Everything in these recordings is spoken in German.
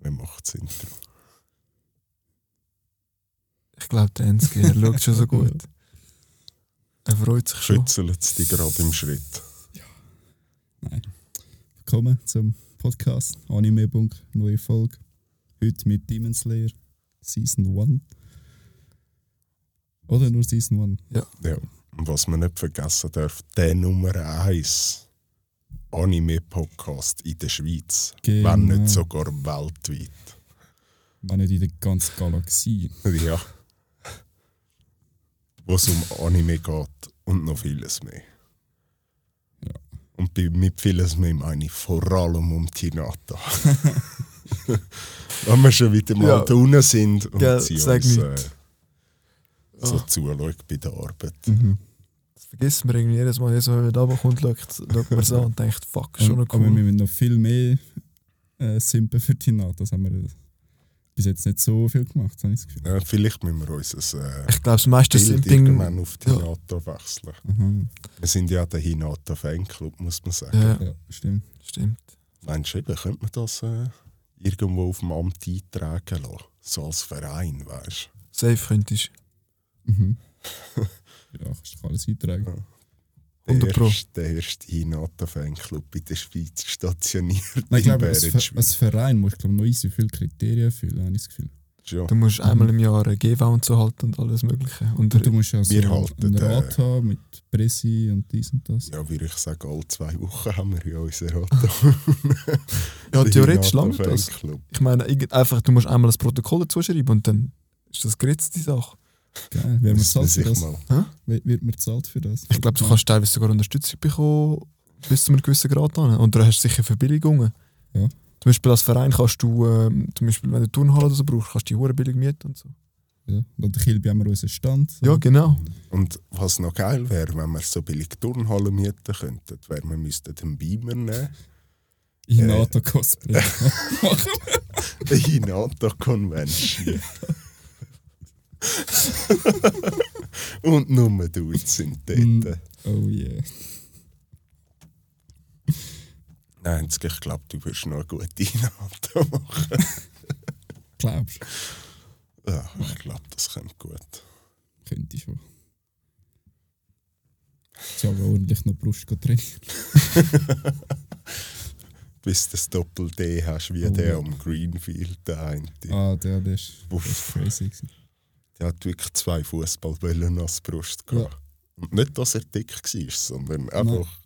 Wer macht das Intro? Ich glaube, der Ensky, er schaut schon so gut. Er freut sich schon. Schützelt es dich gerade im Schritt. Nein. Willkommen zum Podcast Anime-Bunk, neue Folge. Heute mit Demon Slayer Season 1. Oder nur Season 1? Ja. Und was man nicht vergessen darf, der Nummer 1 Anime-Podcast in der Schweiz. Genau. Wenn nicht sogar weltweit. Wenn nicht in der ganzen Galaxie. Ja. Wo es um Anime geht und noch vieles mehr. Ja. Und mit vieles mehr meine ich vor allem um Tinata. Wenn wir schon wieder mal Ja. da unten sind und Gell, sie uns äh, so Ah. zuschaut bei der Arbeit. Mhm. Vergisst man irgendwie jedes Mal, wenn er da kommt, schaut, schaut man so an und denkt, fuck, schon noch Aber wir cool. müssen noch viel mehr äh, simpen für Tina. Das haben wir bis jetzt nicht so viel gemacht, habe ich das Gefühl. Ja, vielleicht müssen wir unser äh, Ich glaube, das meiste Bild Simping. irgendwann auf Ja. Hinata wechseln. Aha. Wir sind ja der Hinata Fanclub, muss man sagen. Ja, Ja, stimmt. stimmt. Meinst du, eben, könnte man das äh, irgendwo auf dem Amt eintragen lassen? So als Verein, weißt Safe könntest Mhm. ja, kannst du alles eintragen. du? 100 Pro. Der erste, der erste Hinata Fanclub in der Schweiz stationiert. Nein, ich glaube, als, Verein musst du glaub, noch easy viele Kriterien erfüllen, habe ich das Gefühl. Ja. Du musst einmal im Jahr eine GV und so halten und alles Mögliche. Und Und du musst ja so Wir halten, einen äh, Rat haben mit Pressi und dies und das. ja, würde ich sagen, alle zwei Wochen haben wir ja unseren Rotto. ja, theoretisch lange das. Ich meine, einfach, du musst einmal das Protokoll dazu schreiben und dann ist das geritzt, die Sache. Geil. Wer zahlt für das? mal. Wird man zahlt für das? Ich glaube, du kannst teilweise sogar Unterstützung bekommen, bis zu einem gewissen Grad an. Und du hast sicher Verbilligungen. Ja. Zum Beispiel als Verein kannst du, ähm, zum Beispiel, wenn du Turnhalle oder so brauchst, kannst du die Hure billig mieten und so. Ja. Und Kilby haben wir unseren Stand. Ja, genau. Und was noch geil wäre, wenn wir so billig Turnhallen mieten könnten, wäre, wir müssten den Beamer nehmen, Hinata Cosplay. eine Hinata Convention. Und nur Dudes sind dort. Mm. oh yeah. Nein, ich glaube, du wirst noch eine gute Hinata machen. Glaubst du? Ja, ich glaube, das kommt gut. Könnte ich schon. Ich habe ordentlich noch Brust trainiert. Bis du das Doppel-D hast, wie Oh, der am Greenfield, der eine. Ah, der, der ist, der ist crazy. Gewesen. Der hat wirklich zwei Fußballbälle als Brust gehabt. Und nicht, dass er dick war, sondern einfach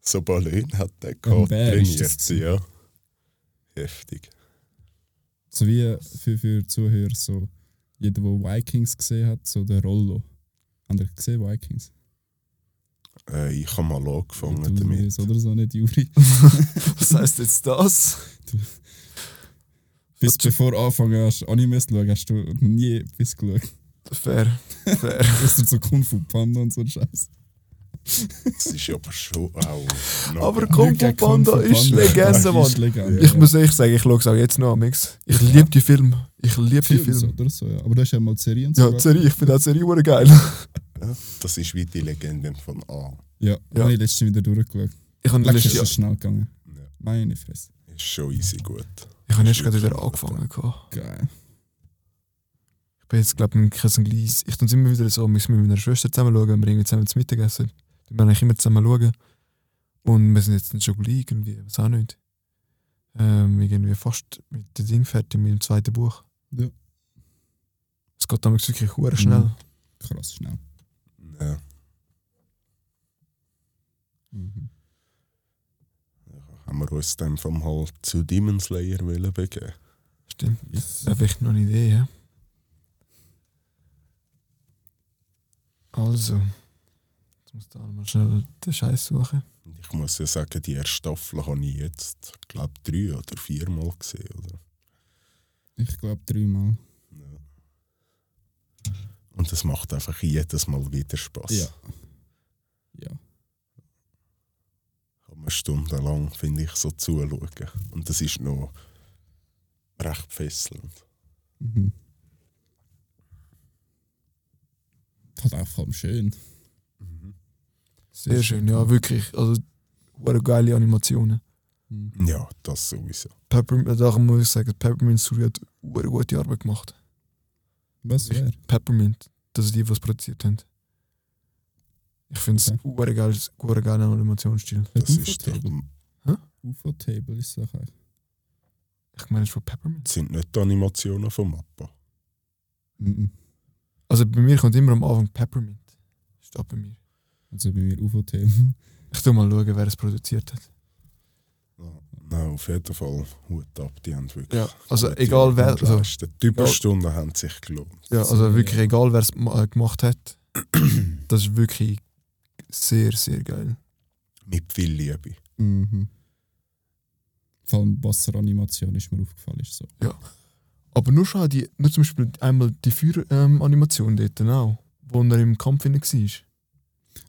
so Ballon hat er gehabt, trainiert. das Ja. Heftig. So wie für, für Zuhörer, so jeder, der Vikings gesehen hat, so der Rollo. Habt ihr gesehen, Vikings? Äh, ich habe mal angefangen Du damit. Oder so nicht, Juri. Was heisst jetzt das? Bis bevor du angefangen hast, Animes zu schauen, hast du nie etwas geschaut. Fair. Fair. Außer so Kung Fu Panda und so ein Scheiß. Das ist aber schon auch. noch- Aber Kung Fu Panda ist. Legende, Ist Mann. Legende. Ich muss ehrlich sagen, ich schaue es auch jetzt noch am X. Ich liebe die Filme. Ich liebe die Films Filme. oder so, ja. Aber du hast ja mal die Serien Ja, die Serie, ich finde auch die Serie hure geil. Ja, das ist wie die Legenden von A. Ja, Ja. ja. habe ich letztens wieder durchgeschaut. Ich habe ist Jahr, es schnell gegangen. Ja. Meine Fresse. Ist schon easy gut. Ich habe erst gerade wieder angefangen. Geil. Ich bin jetzt, glaube ich, ein Gleis. Ich tue es immer wieder so, wir müssen mit meiner Schwester zusammen schauen, wir irgendwie zusammen zu Mittagessen. Wir werden eigentlich immer zusammen schauen. Und wir sind jetzt schon gleich irgendwie, was auch nicht. Ähm, irgendwie fast mit dem Ding fertig, mit dem zweiten Buch. Ja. Es geht damals wirklich hure schnell. Mhm. Krass schnell. Ja. Mhm. Haben wir uns dann vom halt zu Demon Slayer wollen begeben. Stimmt. Das wäre vielleicht noch eine Idee, ja. Also. Jetzt muss ich da mal schnell den Scheiß suchen. Ich muss ja sagen, die erste Staffel habe ich jetzt, glaube drei oder viermal gesehen. Oder? Ich glaube dreimal. Und es macht einfach jedes Mal wieder Spaß. Ja. Ja. Stundenlang, finde ich, so zuschauen. Und das ist noch recht fesselnd. Mhm. Halt auch vor allem schön. Sehr schön, ja, wirklich. Also, hure geile Animationen. Mhm. Ja, das sowieso. Peppermint, darum muss ich sagen, Peppermint Studio hat eine gute Arbeit gemacht. Was wäre? Peppermint, das sind die, die es produziert haben. Ich finde es Okay. ein geiler Animationsstil. Das ist doch, UFO-Table. UFO-Table ist doch eigentlich. Ich meine, es ist von Peppermint. sind nicht die Animationen von Mappa. Mhm. Also bei mir kommt immer am Anfang Peppermint. Steht bei mir. Also bei mir UFO-Table. Ich tu mal schauen, wer es produziert hat. Ja. Nein, auf jeden Fall Hut ab, die haben wirklich. Ja, also egal wer- also-. Die Überstunden haben sich gelohnt. Ja, also wirklich egal, wer es äh, gemacht hat. Das ist wirklich sehr, sehr geil. Mit viel Liebe. Mhm. Vor allem Wasseranimation ist mir aufgefallen. Ist so. Aber nur schon die, nur zum Beispiel einmal die Feueranimation dort auch, wo er im Kampf inne war.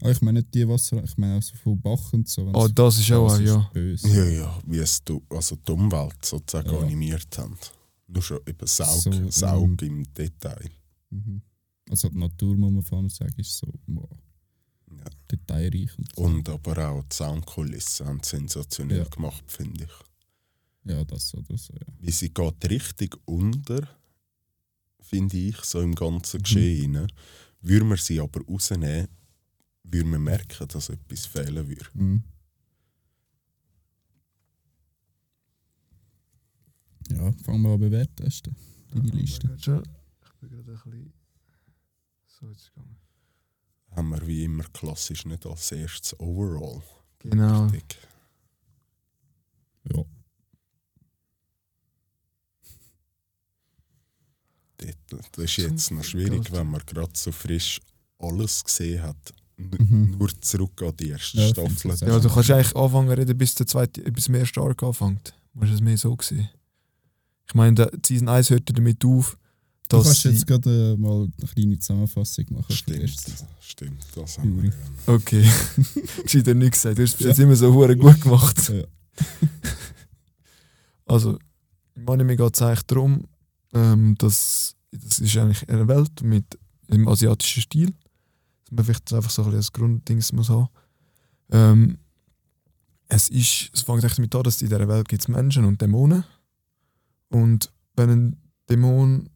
Ah, ich meine nicht die Wasser, ich meine also von Bach und so. Oh, das ist auch, ein, ja. böse. Ja, ja, wie es du, also die Umwelt sozusagen Ja. animiert haben. Nur schon eben Saug, So, Saug ähm, im Detail. Mhm. Also die Natur, muss man vor allem sagen, ist so wow, Ja. detailreich. Und, so. Und aber auch die Soundkulissen haben sensationell Ja. gemacht, finde ich. ja, das oder so, ja. Wie sie geht richtig unter, finde ich, so im ganzen Mhm. Geschehen. rein. Würde man sie aber rausnehmen, würde man merken, dass etwas fehlen würde. Mhm. Ja, fangen wir an bewerten. Deine Liste. Ich bin gerade ein bisschen. So, jetzt gegangen. Haben wir wie immer klassisch nicht als erstes Overall. Genau. Richtig. Ja. Das ist jetzt noch schwierig, wenn man gerade so frisch alles gesehen hat. N Mhm. Nur zurück an die erste Ja, Staffel. Ja, du kannst eigentlich anfangen reden, bis der zweite, bis der erste Arc anfängt. Musst du es mehr so sehen. Ich meine, Season 1 hörte damit auf, Du kannst sie, jetzt gerade äh, mal eine kleine Zusammenfassung machen. Stimmt, stimmt, das haben wir. Ja. Okay. Das hast du nicht gesagt. Du hast es bis jetzt immer so hure gut gemacht. Ja. Also, im Anime geht es eigentlich darum, ähm, dass das ist eigentlich eine Welt mit einem asiatischen Stil. Dass man vielleicht einfach so ein bisschen als Grunddings muss haben. Ähm, es, ist, es fängt eigentlich damit an, dass in dieser Welt gibt es Menschen und Dämonen. Und wenn ein Dämon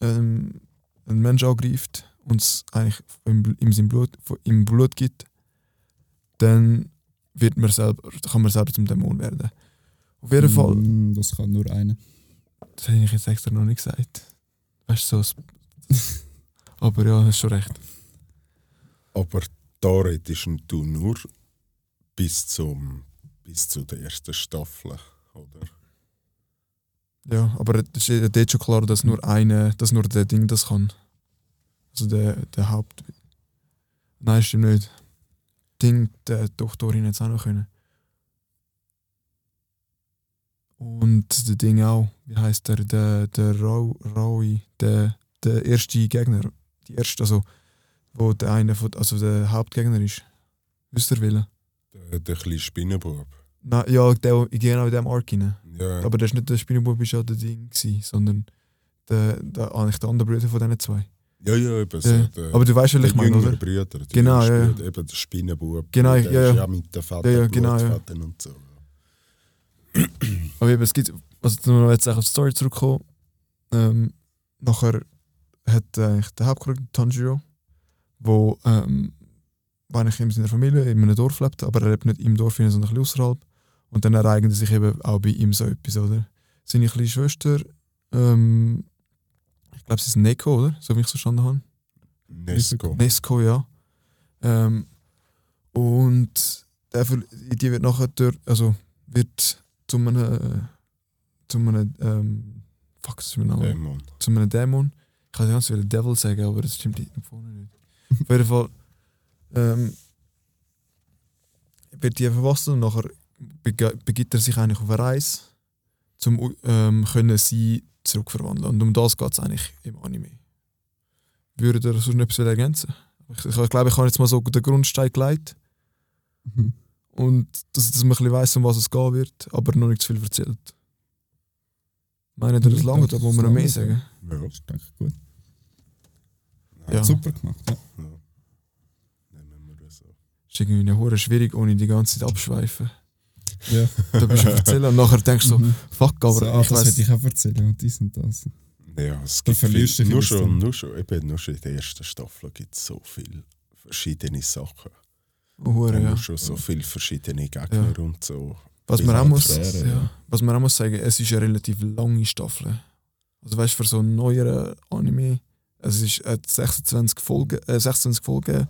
ähm, einen Menschen angreift und es eigentlich im, im, seinem Blut, im Blut gibt, dann wird man selber, kann man selber zum Dämon werden. Auf jeden Fall. Mm, Das kann nur einer. Das habe ich jetzt extra noch nicht gesagt. Weißt du, so. das- Aber ja, hast schon recht. Aber da redest du nur bis, zum, bis zu der ersten Staffel, oder? Ja, aber es ist ja dort schon klar, dass nur eine, dass nur der Ding das kann. Also der, der Haupt. Nein, stimmt nicht. Ding, der Doktorin jetzt auch noch können. Und der Ding auch, wie heißt der, der, der Rau, Raui, der, der erste Gegner, die erste, also, wo der eine von, also der Hauptgegner ist. Wisst ihr welcher? Der, der kleine Spinnenbub. Nein, ja, der, genau in dem Arc rein. Ja, Aber das ist nicht der Spinnenbub, ist ja der Ding, sondern der, der, eigentlich der andere Bruder von diesen zwei. ja, ja eben so. Ja. Der, Aber du weißt, was der ich meine, oder? Brüder. der Genau, ja, ja. Bruder, Eben der Spinnenbub. Genau, der ja, ist ja. ja mit den fetten Ja, ja, genau, ja. Blutfäden und so. Aber eben, es gibt, also wenn wir jetzt auf die Story zurückkommen, ähm, nachher hat eigentlich der Hauptcharakter Tanjiro, wo, ähm, wo eigentlich in seiner Familie in einem Dorf lebt, aber er lebt nicht im Dorf, sondern ein bisschen außerhalb. Und dann ereignet sich eben auch bei ihm so etwas, oder? Seine kleine Schwester, ähm, ich glaube, sie ist Neko, oder? So wie ich es verstanden habe. Nesco. Nesco, ja. Ähm, und der, die wird nachher durch, also wird zu einem, zu einem, ähm, fuck, das ist mein Name, Dämon. zu einem Dämon. Ich kann ganz viel Devil sagen, aber das stimmt nicht vorne nicht. Auf jeden Fall ähm, wird die verwasselt und nachher begibt er sich eigentlich auf eine Reise, um ähm, können sie zurückverwandeln. Und um das geht es eigentlich im Anime. Würde ihr sonst noch etwas ergänzen? Ich, ich, ich glaube, ich habe jetzt mal so den Grundstein gelegt Mhm. und dass, dass man ein bisschen weiss, um was es gehen wird, aber noch nicht zu viel erzählt. Meinen ihr das Ja, lange, da muss man noch mehr sagen? Ja. Das ist denke ich gut. Ja. Super gemacht. Ja. Ja. Nehmen wir das so. ist irgendwie eine hure schwierig, ohne die ganze Zeit abschweifen. Ja. Da bist du am erzählen und nachher denkst du so, Mhm. fuck, aber so, ah, ich das hätte ich auch erzählen und dies und das. Ja, es gibt viel, du nur, schon, nur, schon, eben, nur schon in der ersten Staffel gibt es so viele verschiedene Sachen. Hure, Ja. ja. Schon so viele verschiedene Gegner und so. Was man, auch muss, Fähre, ja. ja. was man auch muss sagen, es ist eine relativ lange Staffel. Also weißt du, für so einen neueren Anime, es ist äh, 26 Folgen, äh, 26 Folgen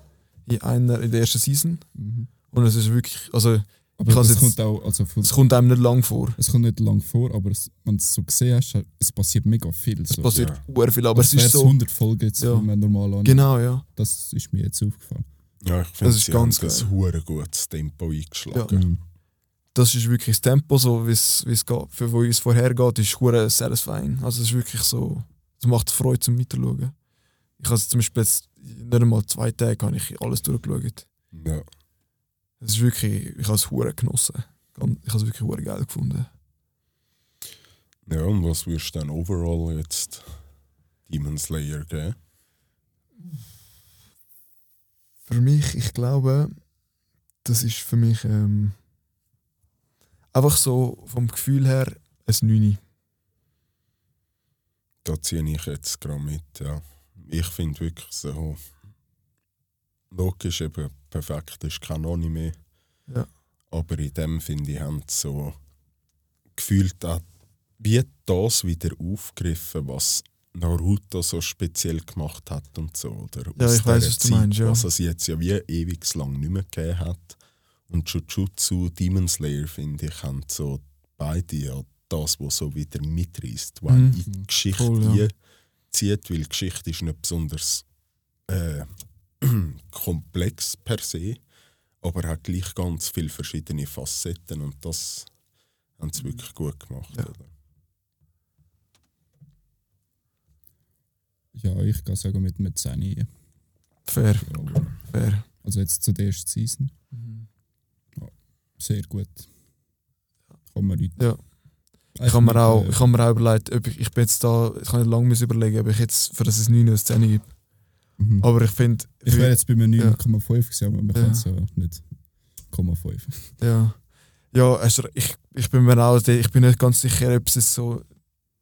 in einer in der ersten Season. Mhm. Und es ist wirklich, also Aber es jetzt- kommt auch, also von, es kommt einem nicht lang vor. es kommt nicht lang vor, aber es, wenn du es so gesehen hast, es passiert mega viel. Es so. passiert ja. viel, aber Als es ist so. 100 Folgen jetzt Ja. ja. normal an. Genau, ja. Das ist mir jetzt aufgefallen. Ja, ich finde, ist sie ganz haben das hure gutes Tempo eingeschlagen. Mhm. Das ist wirklich das Tempo, so wie es wie es geht, für wo es vorhergeht, ist hure satisfying. Also es ist wirklich so, es macht Freude zum Weiterschauen. Ich habe zum Beispiel jetzt nicht einmal zwei Tage habe ich alles durchgeschaut. Ja. Es ist wirklich, ich habe es hure genossen. Ich habe es wirklich hure geil gefunden. ja, und was würdest du dann overall jetzt Demon Slayer geben? Für mich, ich glaube, das ist für mich ähm, einfach so vom Gefühl her ein 9. Da ziehe ich jetzt gerade mit, ja. Ich finde wirklich so. Logisch, eben perfekt ist kein Anime. Ja. Aber in dem finde ich, haben sie so gefühlt wie das wieder aufgegriffen, was Naruto so speziell gemacht hat und so. Oder Ja, aus ich dieser was du Zeit, meinst, ja. Was es jetzt ja wie ewig lang nicht mehr gegeben hat. Und Jujutsu, Demon Slayer, finde ich, haben so beide ja das, was so wieder mitreißt, was Mhm. die Geschichte Voll, ja. zieht, weil die Geschichte ist nicht besonders äh, komplex per se, aber hat gleich ganz viele verschiedene Facetten und das haben sie wirklich gut gemacht. Ja. Oder? Ja, ich kann sagen mit, mit 10. Fair, Ja. fair. Also jetzt zu der ersten Season. Sehr gut. Kann man nicht. Ja. Ich habe mir, auch, nicht, äh, ich hab mir auch überlegt, ob ich, ich bin jetzt da, ich kann nicht lange überlegen, ob ich jetzt für das ein 9 oder ein 10 gebe. Mhm. Aber ich finde, Ich wäre jetzt bei mir Ja. 9,5 gewesen, aber man Ja. kann es ja nicht 0,5. ja. Ja, also ich, ich bin mir auch, ich bin nicht ganz sicher, ob es so,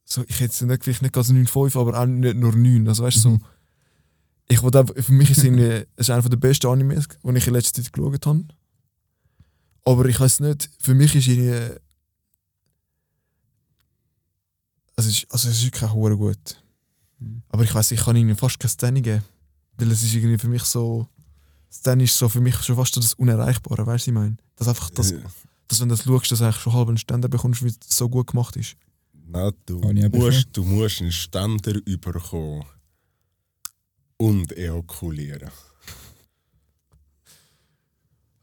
so ich hätte es nicht, vielleicht nicht ganz 9,5, aber auch nicht nur 9. Also weißt du, so, Mhm. ich wollte für mich ist es ist einer der besten Animes, die ich in letzter Zeit geschaut habe. Aber ich weiß nicht, für mich ist irgendwie. Es ist, also es ist wirklich auch hure gut. Mhm. Aber ich weiß, ich kann ihnen fast kein Stanny geben. Weil es ist irgendwie für mich so. Stanny ist so für mich schon fast so das Unerreichbare, weißt du, was ich meine? Dass einfach, das, Äh, dass wenn du das schaust, dass du eigentlich schon halb einen Ständer bekommst, weil es so gut gemacht ist. Nein, du, musst, du musst einen Ständer überkommen und ejakulieren.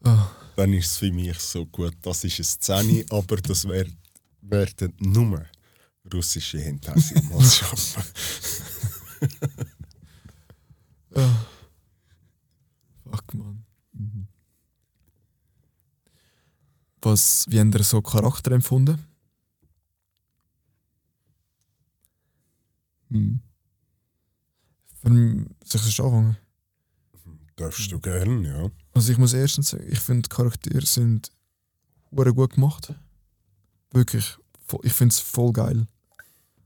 Ah, Dann ist es für mich so gut, das ist ein Szene, aber das wär, werden nur russische Hintergründe schaffen. ah. Fuck, man. Mhm. Was, wie habt ihr so Charakter empfunden? Mhm. Für mich, soll ich das anfangen? Darfst du gern, ja. Also ich muss erstens sagen, ich finde Charaktere sind gut gemacht. Wirklich, ich finde es voll geil.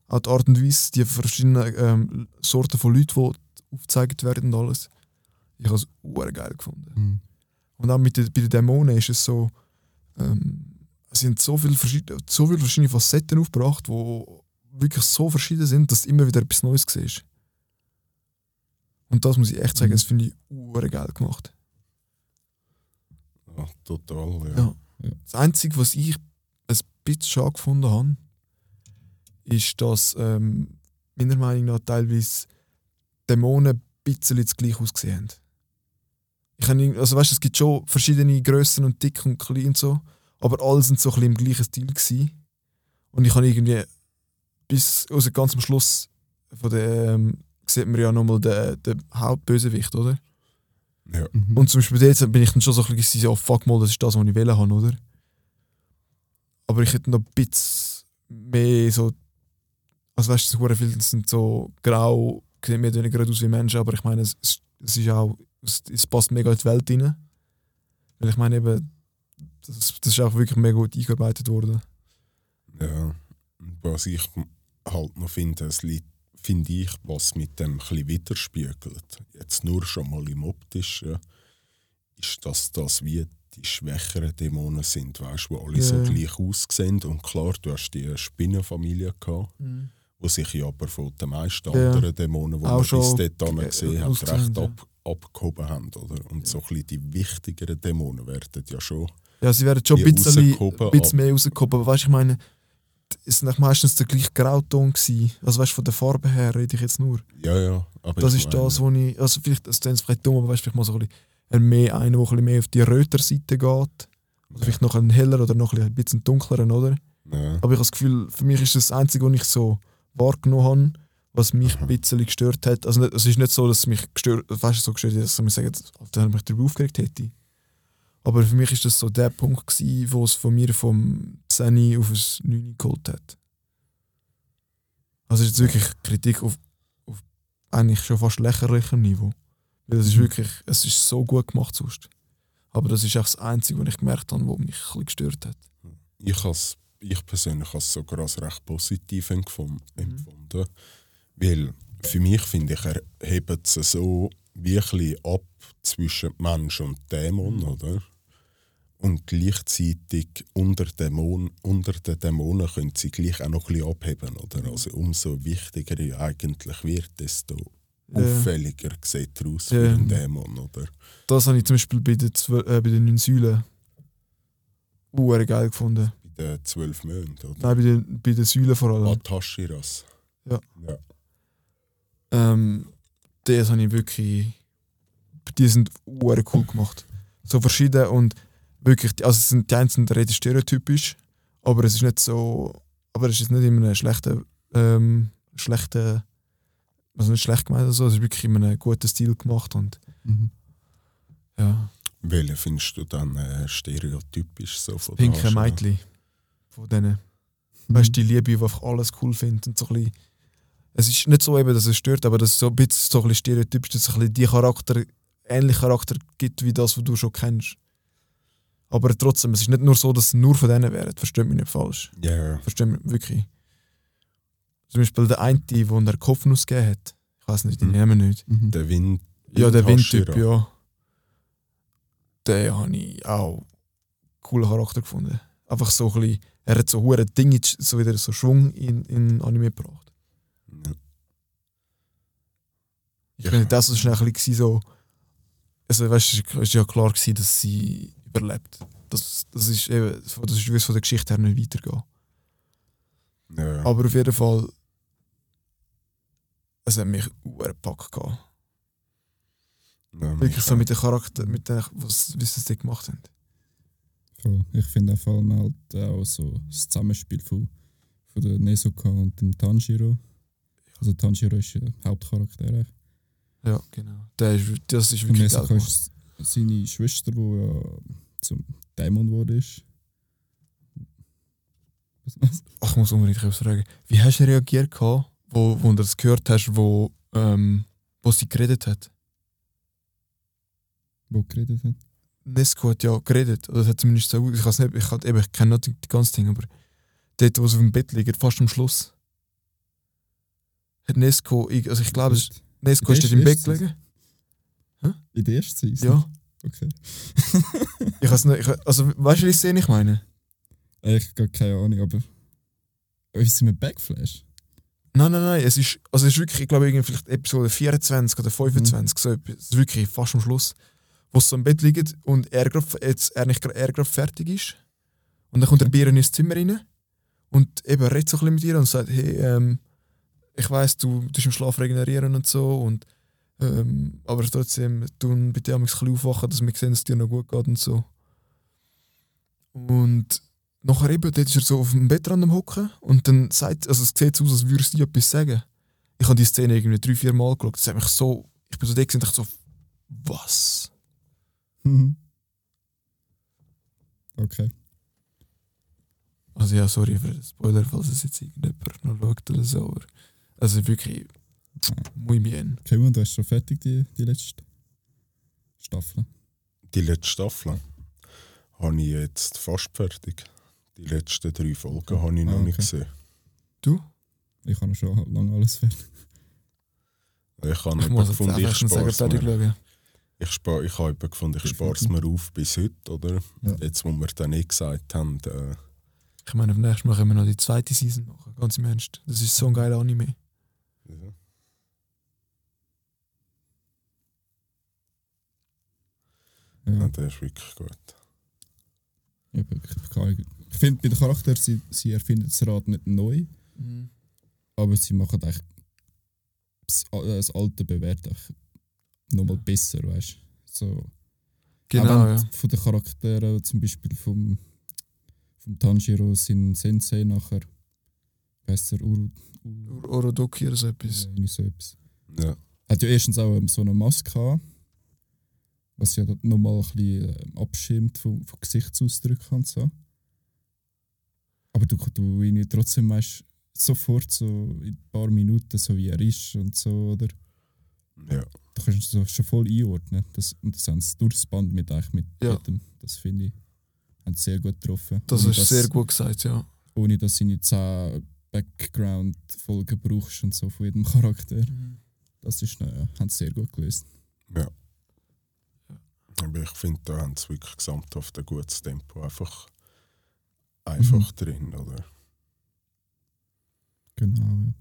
Auch die Art und Weise, die verschiedenen ähm, Sorten von Leuten, die aufgezeigt werden und alles. Ich habe es hure geil gefunden. Mhm. Und auch mit den, bei den Dämonen ist es so, ähm, es sind so viele, verschiedene, so viele verschiedene Facetten aufgebracht, die wirklich so verschieden sind, dass du immer wieder etwas Neues siehst. Und das muss ich echt sagen, Mhm. das finde ich hure geil gemacht. ja total, ja. Ja. Ja. Das Einzige, was ich ein bisschen schade gefunden habe, ist, dass ähm, meiner Meinung nach teilweise Dämonen ein bisschen das gleich ausgesehen haben. Ich habe, also weißt, es gibt schon verschiedene Grössen und dick und klein und so, aber alle sind so ein bisschen im gleichen Stil gewesen. Und ich habe irgendwie bis also ganz am Schluss von der, ähm, sieht man ja nochmal den, den Hauptbösewicht, oder? ja. Mhm. Und zum Beispiel jetzt bin ich dann schon so ein bisschen so, oh, fuck mal, das ist das, was ich wählen habe, oder? Aber ich hätte noch ein bisschen mehr so. Also weißt du, es viele sind so grau, sehen mehr oder weniger aus wie Menschen, aber ich meine, es, es ist auch, es, es passt mega in die Welt rein. Weil ich meine eben, Das, das ist auch wirklich mega gut eingearbeitet worden. Ja, was ich halt noch finde, es liegt, finde ich, was mit dem ein bisschen widerspiegelt, jetzt nur schon mal im Optischen, ist, dass das wie die schwächeren Dämonen sind, weißt wo alle so Ja. gleich aussehen. Und klar, du hast die Spinnenfamilie gehabt, wo sich ja aber von den meisten Ja. anderen Dämonen, die Auch man schon bis dort ge- gesehen hat, ausgesehen, recht ja. ab, abgehoben haben. Oder? Und so ein bisschen die wichtigeren Dämonen werden ja schon Ja, sie werden schon ein bisschen, ein bisschen mehr rausgehoben. Aber weißt du, ich meine, es sind meistens der gleiche Grauton gewesen. Also weißt du, von der Farbe her rede ich jetzt nur. Ja, ja. Aber Das ist meine, das, wo ich, also vielleicht, das klingt vielleicht dumm, aber weißt du, vielleicht mal so ein bisschen mehr einer, der ein bisschen mehr auf die röter Seite geht. Oder vielleicht noch ein heller oder noch ein bisschen dunkleren, oder? Ja. Aber ich habe das Gefühl, für mich ist das, das Einzige, was ich so wahrgenommen habe, was mich Aha. ein bisschen gestört hat. Also es ist nicht so, dass es mich gestört, weißt so gestört hat, dass ich mir sagen, dass ich mich darüber aufgeregt hätte. Aber für mich ist das so der Punkt gewesen, wo es von mir vom 10 auf das 9 geholt hat. Also es ist jetzt wirklich Kritik auf, auf eigentlich schon fast lächerlichem Niveau. Weil es ist Mhm. wirklich, es ist so gut gemacht sonst. Aber das ist auch das Einzige, was ich gemerkt habe, was mich ein bisschen gestört hat. ich, has, ich persönlich habe es sogar als recht positiv empfund- empfunden. Weil für mich finde ich, er hebt es so bisschen ab zwischen Mensch und Dämon, oder? Und gleichzeitig unter, Dämon, unter den Dämonen können sie gleich auch noch ein bisschen abheben, oder? Also umso wichtiger er eigentlich wird, desto Ja. auffälliger sieht er aus Ja. wie ein Dämon, oder? Das habe ich zum Beispiel bei den, äh, bei den Säulen geil gefunden. Bei den zwölf Monaten, oder? Nein, bei den, bei den Säulen vor allem. Atashiras. Ja. ja. Ähm, das habe ich wirklich. Die sind uhr cool gemacht. So verschieden und wirklich. Also es sind, die einen sind recht stereotypisch, aber es ist nicht so. Aber es ist nicht in einem schlechten. Ähm, schlechten also nicht schlecht gemeint oder so, es ist wirklich in einem guten Stil gemacht und Mhm. ja. Welchen findest du dann äh, stereotypisch so von Pinke? Mädchen. Von denen. Mhm. Weißt du, die Liebe, die einfach alles cool findet und so ein bisschen, Es ist nicht so eben, dass es stört, aber das ist so ein bisschen, so ein bisschen stereotypisch, dass es ein bisschen die Charakter, ähnliche Charakter gibt wie das, was du schon kennst. Aber trotzdem, es ist nicht nur so, dass es nur von denen wären. Versteht mich nicht falsch. Ja, ja. Versteht mich wirklich. Zum Beispiel der eine, der der Kopfnuss gegeben hat. Ich weiß nicht, den Mhm. Namen nicht. Mhm. Der Wind. Ja, der. Windtyp, ja. Den habe ich auch einen coolen Charakter gefunden. Einfach so ein bisschen, er hat so hure Dinge, so wieder so Schwung in, in Anime gebracht. Ja. Ich Ja. finde, das war schnell ein bisschen so. Also, weißt du, es war ja klar, gewesen, dass sie überlebt. Das, das ist eben, das ist wie von der Geschichte her nicht weitergehen. Ja. Aber auf jeden Fall, es hat mich gehabt. Ja, Wirklich so mit den Charakter, mit den, was, wie sie es gemacht haben. Voll. Ich finde vor allem halt auch so das Zusammenspiel von, von der Nezuka und dem Tanjiro. Also Tanjiro ist ja Hauptcharakter. Ja, genau. Der ist, das ist wirklich Nezuka ist seine Schwester, die ja zum Dämon wurde. Ist. Ach, ich muss unbedingt etwas fragen. Wie hast du reagiert, wo, wo du das gehört hast, wo, ähm, wo sie geredet hat? Wo geredet hat? Nesco hat ja geredet. Oder das hat zumindest so Ich, weiß nicht, ich, hab- eben, ich kenne nicht die ganze Ding, aber dort, wo sie auf dem Bett liegt, fast am Schluss, hat Nesco, ich- also ich glaube, es ist- Nesco ist dort im Bett gelegen. In der ersten Season? Ja. Okay. Ich weiß nicht, ich, also weißt du, wie Szene ich meine? Ich habe keine Ahnung, aber. Ist sie mit Backflash? Nein, nein, nein. Es ist, also es ist wirklich, ich glaube, irgendwie vielleicht Episode 24 oder 25, so etwas. Es ist wirklich fast am Schluss, wo sie im Bett liegt und er, grad, jetzt, er, nicht, er gerade fertig ist. Und dann kommt der Bier in ins Zimmer rein und eben redet so ein bisschen mit ihr und sagt: Hey, ähm, ich weiß, du du tust im Schlaf regenerieren und so. Und, ähm, aber trotzdem, tun bitte ein bisschen aufwachen, dass wir sehen, dass es dir noch gut geht und so. Und nachher eben, dort ist er so auf dem Bettrand am Hocken und dann sagt, also es sieht so aus, als würde sie etwas sagen. Ich habe die Szene irgendwie drei, vier Mal geschaut. Das hat mich so, ich bin so dick und dachte so, was? Mhm. okay. Also ja, sorry für den Spoiler, falls es jetzt irgendjemand noch schaut oder so, aber also wirklich muy bien. Okay, und du hast schon fertig die, die letzte Staffel. Die letzte Staffel habe ich jetzt fast fertig. Die letzten drei Folgen habe ich noch Ah, nicht okay. gesehen. Du? Ich habe schon lange alles fertig. Ich habe jetzt gefunden, ich spare fertig mir. Ich, spar, ich habe gefunden, ich spare es mir auf bis heute, oder? Ja. Jetzt, wo wir dann eh gesagt haben, äh, Ich meine, auf nächstes Mal können wir noch die zweite Season machen, ganz im Ernst. Das ist so ein geiler Anime. ja. Ja. Ja, der ist wirklich gut. Ich finde, bei den Charakteren, sie, sie erfinden das Rad nicht neu, aber sie machen eigentlich das, äh, das alte Bewährt nochmal besser, weißt du? So, Genau, auch wenn ja. Von den Charakteren, zum Beispiel vom, vom Tanjiro, sein Sensei nachher, weißt du, Uru, Uru, Ur- Orodoki oder so etwas. irgendwie so etwas. Ja. hat ja erstens auch ähm, so eine Maske gehabt, was ja nochmal ein bisschen ähm, abschirmt von, von Gesichtsausdrücken und so. Aber du, du ihn trotzdem weißt, sofort so in ein paar Minuten, so wie er ist und so, oder? Ja. Du kannst es so schon voll einordnen. Das, und das haben sie durch das Band mit, eigentlich mit Ja. jedem. Das finde ich, haben sie sehr gut getroffen. Das ohne, ist dass, sehr gut gesagt, ja. Ohne dass du seine 10 Background-Folgen brauchst und so von jedem Charakter. Das ist, äh, haben sie sehr gut gelöst. Aber ich finde, da haben sie wirklich gesamthaft ein gutes Tempo einfach, einfach drin, oder? Genau, ja.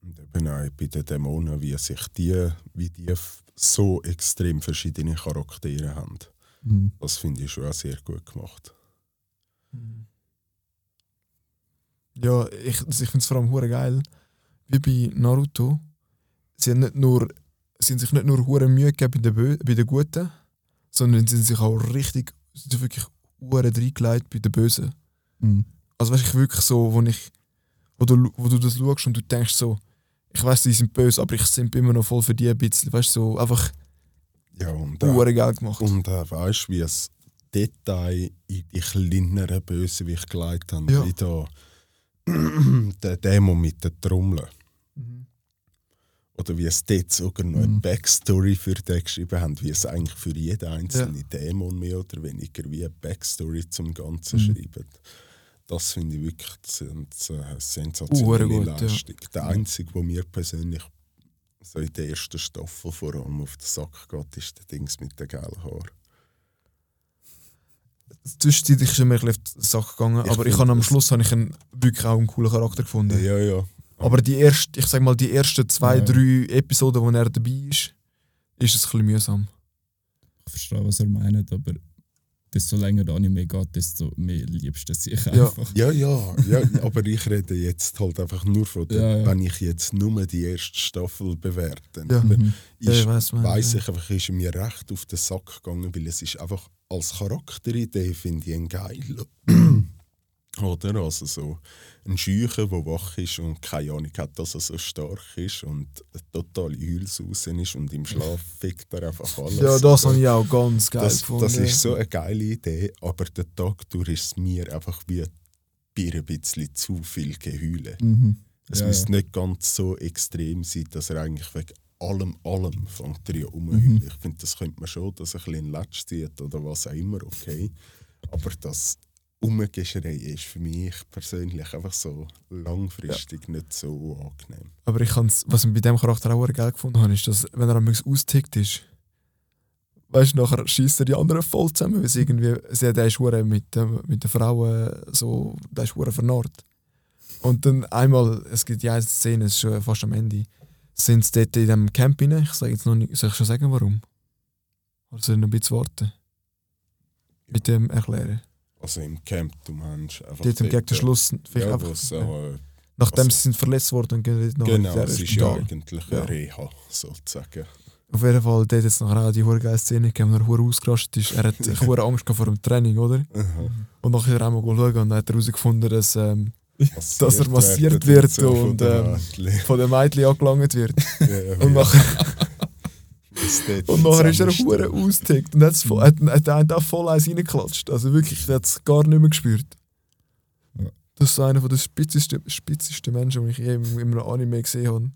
Und eben auch bei den Dämonen, wie sich die, wie die so extrem verschiedene Charaktere haben. Mhm. Das finde ich schon auch sehr gut gemacht. Ja, ich, also ich finde es vor allem hure geil. Wie bei Naruto. Sie haben, nicht nur, sie haben sich nicht nur hure Mühe gegeben bei den, Bö bei den Guten, sondern sie haben sich auch richtig, sie haben wirklich hure reingelegt bei den Bösen. Mhm. Also weißt du, ich wirklich so, wo ich, wo du, wo du das schaust und du denkst so, ich weiß, die sind böse, aber ich sind immer noch voll für die ein bisschen, weißt du, so einfach Ja, und hure geil gemacht. und auch weißt du, wie es Detail in die kleineren Bösewicht geleitet haben, Ja. wie da der Dämon mit den Trommeln. Mhm. Oder wie es dort sogar noch eine Mhm. Backstory für den geschrieben haben, wie es eigentlich für jeden einzelnen Dämon mehr oder weniger wie eine Backstory zum Ganzen Mhm. schreiben. Das finde ich wirklich eine sensationelle gut, ja. Leistung. Der einzige, wo mir persönlich so in der ersten Staffel vor allem auf den Sack geht, ist der Dings mit den gelben Haaren. Zwischenzeitlich ist er mir ein bisschen auf die Sache gegangen, Ich aber ich habe am Schluss habe ich einen, wirklich auch einen coolen Charakter gefunden. Ja, ja. Aber die erste, ich sag mal, die ersten zwei, Ja. drei Episoden, wo er dabei ist, ist es ein bisschen mühsam. Ich verstehe, was er meint, aber desto länger der Anime geht, desto mehr liebst du sich Ja. einfach. Ja, ja, ja, aber ich rede jetzt halt einfach nur von der, Ja, ja. wenn ich jetzt nur die erste Staffel bewerte. Ja. Aber Mhm. Ja, ich weiss meinst, ich einfach, ist mir recht auf den Sack gegangen, weil es ist einfach als Charakteridee finde ich ihn geil. Oder? Also so ein Scheucher, der wach ist und keine Ahnung hat, dass er so stark ist und eine totale Heulsaus ist und im Schlaf fickt er einfach alles. Ja, das habe ich auch ganz geil das, gefunden. das ist so eine geile Idee, aber der Tag durch ist es mir einfach wie ein bisschen zu viel Geheule. Mhm. Es Ja, müsste ja. nicht ganz so extrem sein, dass er eigentlich wegen allem, allem fängt er ja. Mhm. Ich finde, das könnte man schon, dass er ein bisschen in Latsch zieht oder was auch immer, okay. Aber das Umgeschrei ist für mich persönlich einfach so langfristig nicht so angenehm. Aber ich kann's, was ich bei dem Charakter auch geil gefunden habe, ist, dass wenn er am austickt ist, weißt du, nachher schießt er die anderen voll zusammen, weil sie irgendwie, sie, der ist hure mit, mit den Frauen so, der ist hure vernarrt. Und dann einmal, es gibt die eine Szene, es ist schon fast am Ende, sind sie dort in diesem Camp rein. Ich sage jetzt noch nicht, soll ich schon sagen, warum? Oder soll ich noch ein bisschen warten? Mit dem erklären. Also im Camp, du meinst einfach. Dort gegen den dort, Schluss, Ja, einfach, wo's, ja. äh, nachdem also- sie sind verletzt worden und gehen nachher genau, es ist ja eigentlich Ja. eine Reha, sozusagen. Auf jeden Fall, dort jetzt nachher auch die hure geile Szene gegeben, wo er hure ausgerastet ist. Er hat hure Angst vor dem Training, oder? Aha. Und nachher er auch mal schauen und dann hat er herausgefunden, dass ähm, Dass er massiert wird von und, den ähm, von den Mädchen angelangt wird. Ja, Und nachher, und nachher ist er hure ausgetickt und hat's voll, hat, hat einen da voll eins reingeklatscht. Also wirklich, der hat es gar nicht mehr gespürt. Ja. Das ist einer der spitzesten, spitzesten Menschen, die ich je in in einem Anime gesehen habe.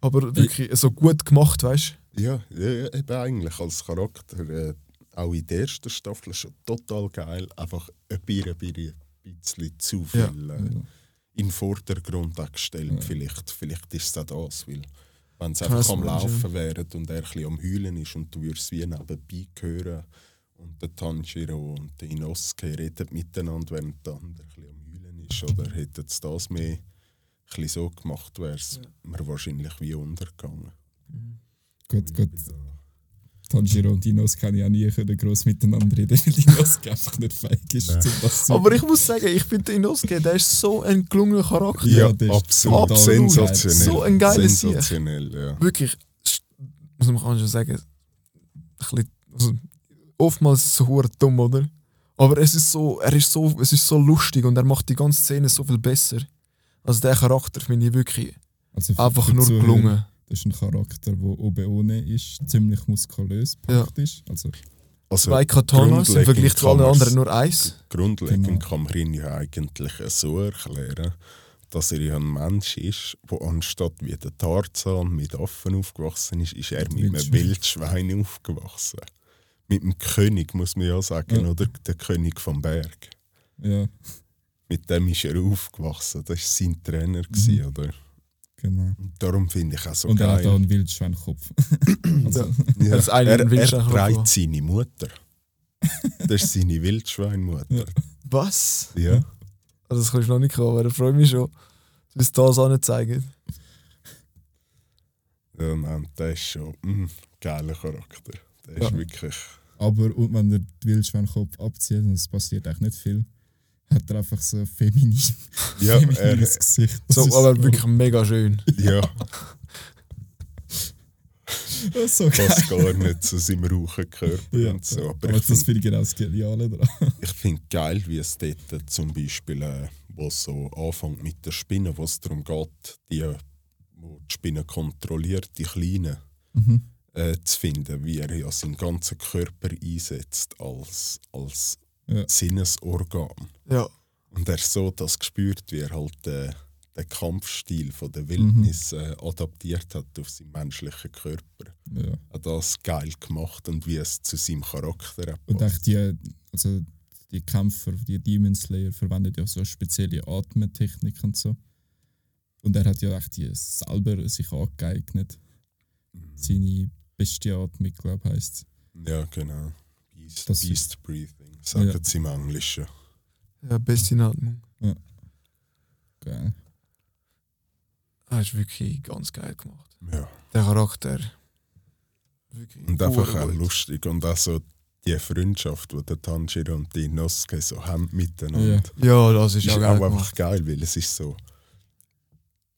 Aber wirklich so gut gemacht, weißt Ja, ja, ja, eben eigentlich als Charakter. Äh, auch in der ersten Staffel schon total geil. Einfach ein bisschen, ein bisschen zu viel Ja. äh, in den Vordergrund gestellt. Ja. Vielleicht, vielleicht ist es auch das, weil wenn es einfach am Laufen wäre und er ein am Heulen ist und du würdest wie nebenbei hören und der Tanjiro und der Inosuke reden miteinander, während der andere ein am Heulen ist, oder hätte es das mehr ein so gemacht, wäre es mir wahrscheinlich wie untergegangen. Gut, gut. Tanjiro und haben ja auch nie können gross miteinander reden, weil Inosuke einfach nicht fähig ist, um das zu Aber ich muss sagen, ich finde den Inosuke, der ist so ein gelungener Charakter. Ja, der ist absolut. absolut Sensationell. so ein geiles Sieg. Sensationell, ja. Wirklich, muss man kann schon sagen, ein bisschen, also, oftmals ist es so hure dumm, oder? Aber es ist so, er ist so, es ist so lustig und er macht die ganze Szene so viel besser. Also der Charakter finde ich wirklich Also einfach nur gelungen. Das ist ein Charakter, der oben ohne ist, ziemlich muskulös Ja. praktisch. Also, Also, Zwei Katanas im Vergleich zu allen anderen nur eins. Grundlegend Genau. kann man ihn ja eigentlich so erklären, dass er ja ein Mensch ist, der anstatt wie der Tarzan mit Affen aufgewachsen ist, ist er mit einem Wildschwein. Aufgewachsen. Mit dem König, muss man ja sagen, Ja. oder? Der König vom Berg. ja, Mit dem ist er aufgewachsen. Das war sein Trainer, gewesen, oder? Genau. Und darum finde ich auch so und er hat auch geil. einen Wildschweinkopf. also, Ja, Das eine er, er trägt seine Mutter. Das ist seine Wildschweinmutter. Ja. Was? Ja. Also das kann ich noch nicht kommen, aber ich freue mich schon, dass es das anzeigen. Ja, nein, der ist schon ein geiler Charakter. Der ist Ja. wirklich. aber und wenn er den Wildschweinkopf abzieht, und es passiert eigentlich nicht viel, hat er einfach so ein feminin, Ja, feminines Gesicht. Das So, ist aber wirklich mega schön. ja, Das ist so geil. passt gar nicht zu seinem rauchen Körper Ja, und so. Aber aber ich das finde finde ich genau das Geniale daran. ich find geil, wie es dort zum Beispiel, äh, wo es so anfängt mit der Spinne, wo es darum geht, die, wo die Spinne kontrolliert, die Kleinen, Mhm. äh, zu finden, wie er ja seinen ganzen Körper einsetzt als, als Ja. Sinnesorgan. Ja. Und er so das gespürt, wie er halt äh, den Kampfstil von der Wildnis äh, adaptiert hat auf seinen menschlichen Körper. Ja. Hat das geil gemacht und wie es zu seinem Charakter auch Und passt. echt die, also die Kämpfer, die Demon Slayer, verwenden ja so spezielle Atmetechnik und so. Und er hat ja echt die selber sich angeeignet. Seine Bestiatmik, glaube ich, heisst Ja, genau. Beast, Beast Breathing, sagen Ja. sie im Englischen. Ja, beste Atmung. Geil. Das ist wirklich ganz geil gemacht. Ja. Der Charakter. Wirklich. Und einfach auch lustig. Und auch so die Freundschaft, die der Tanjiro und die Inosuke so haben miteinander. Ja, das ist, ist auch auch geil einfach gemacht. geil, weil es ist so.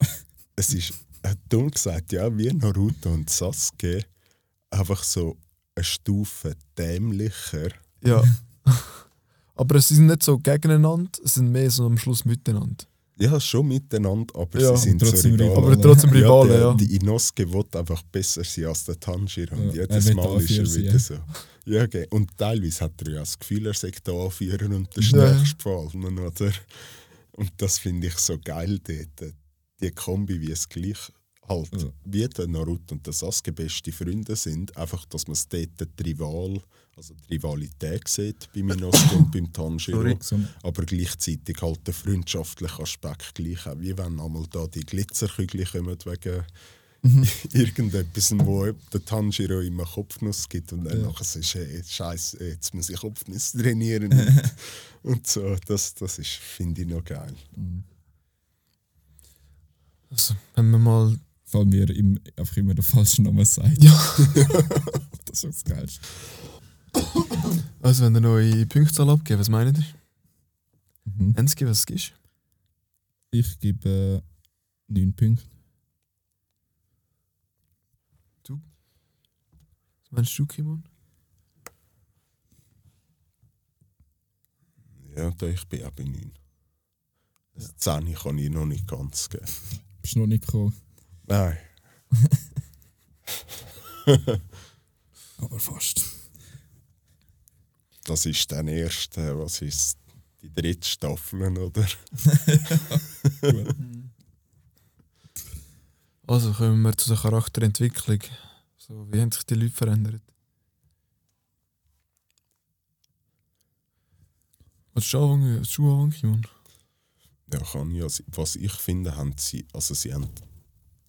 es ist, hat dumm gesagt, ja, wie Naruto und Sasuke, einfach so eine Stufe dämlicher. Ja. aber sie sind nicht so gegeneinander, sie sind mehr so am Schluss miteinander. Ja, schon miteinander, aber Ja, sie sind trotzdem so Rivalen. Aber trotzdem Rivalen, der, ja. Die Inosuke will einfach besser sein als der Tanjiro. Und Ja, jedes Mal ist er Anführer wieder sein, so. Ja, okay. Und teilweise hat er ja das Gefühl, er sagt da anführen und der Ja. stärkste gefallen, oder? Und das finde ich so geil dort. Die Kombi, wie es gleich halt, Ja. wie der Naruto und der Sasuke beste Freunde sind, einfach, dass man es dort die Rival, also die Rivalität sieht beim Inosuke und beim Tanjiro. Sorry. So, Aber gleichzeitig halt der freundschaftliche Aspekt gleich auch, wie wenn einmal da die Glitzerkügel kommen wegen Mhm. irgendetwas, wo der Tanjiro immer Kopfnuss gibt und dann Ja. nachher sagst, hey, scheiße, jetzt muss ich Kopfnuss trainieren und, und so. Das, das ist, finde ich noch geil. Mhm. Also, wenn man mal. Wie er ihm einfach immer den falschen Namen sagt. Ja. Das ist das Geilste. Also, wenn ihr neue Punktzahl abgeben, was meint ihr? Mhm. Ensky, was es ist? Ich gebe äh, 9 Punkte. Was meinst du, Kimon? Ja, da ich bin auch bei 9. Das 10 kann ich noch nicht ganz geben. Bist noch nicht gekommen. Nein. Aber fast. Das ist dann erst, äh, was ist die dritte Staffel, oder? Also, kommen wir zu der Charakterentwicklung. So, wie haben sich die Leute verändert? Willst du anfangen? Willst du anfangen, Simon? Ja, kann ich. Also, was ich finde, haben sie, also sie haben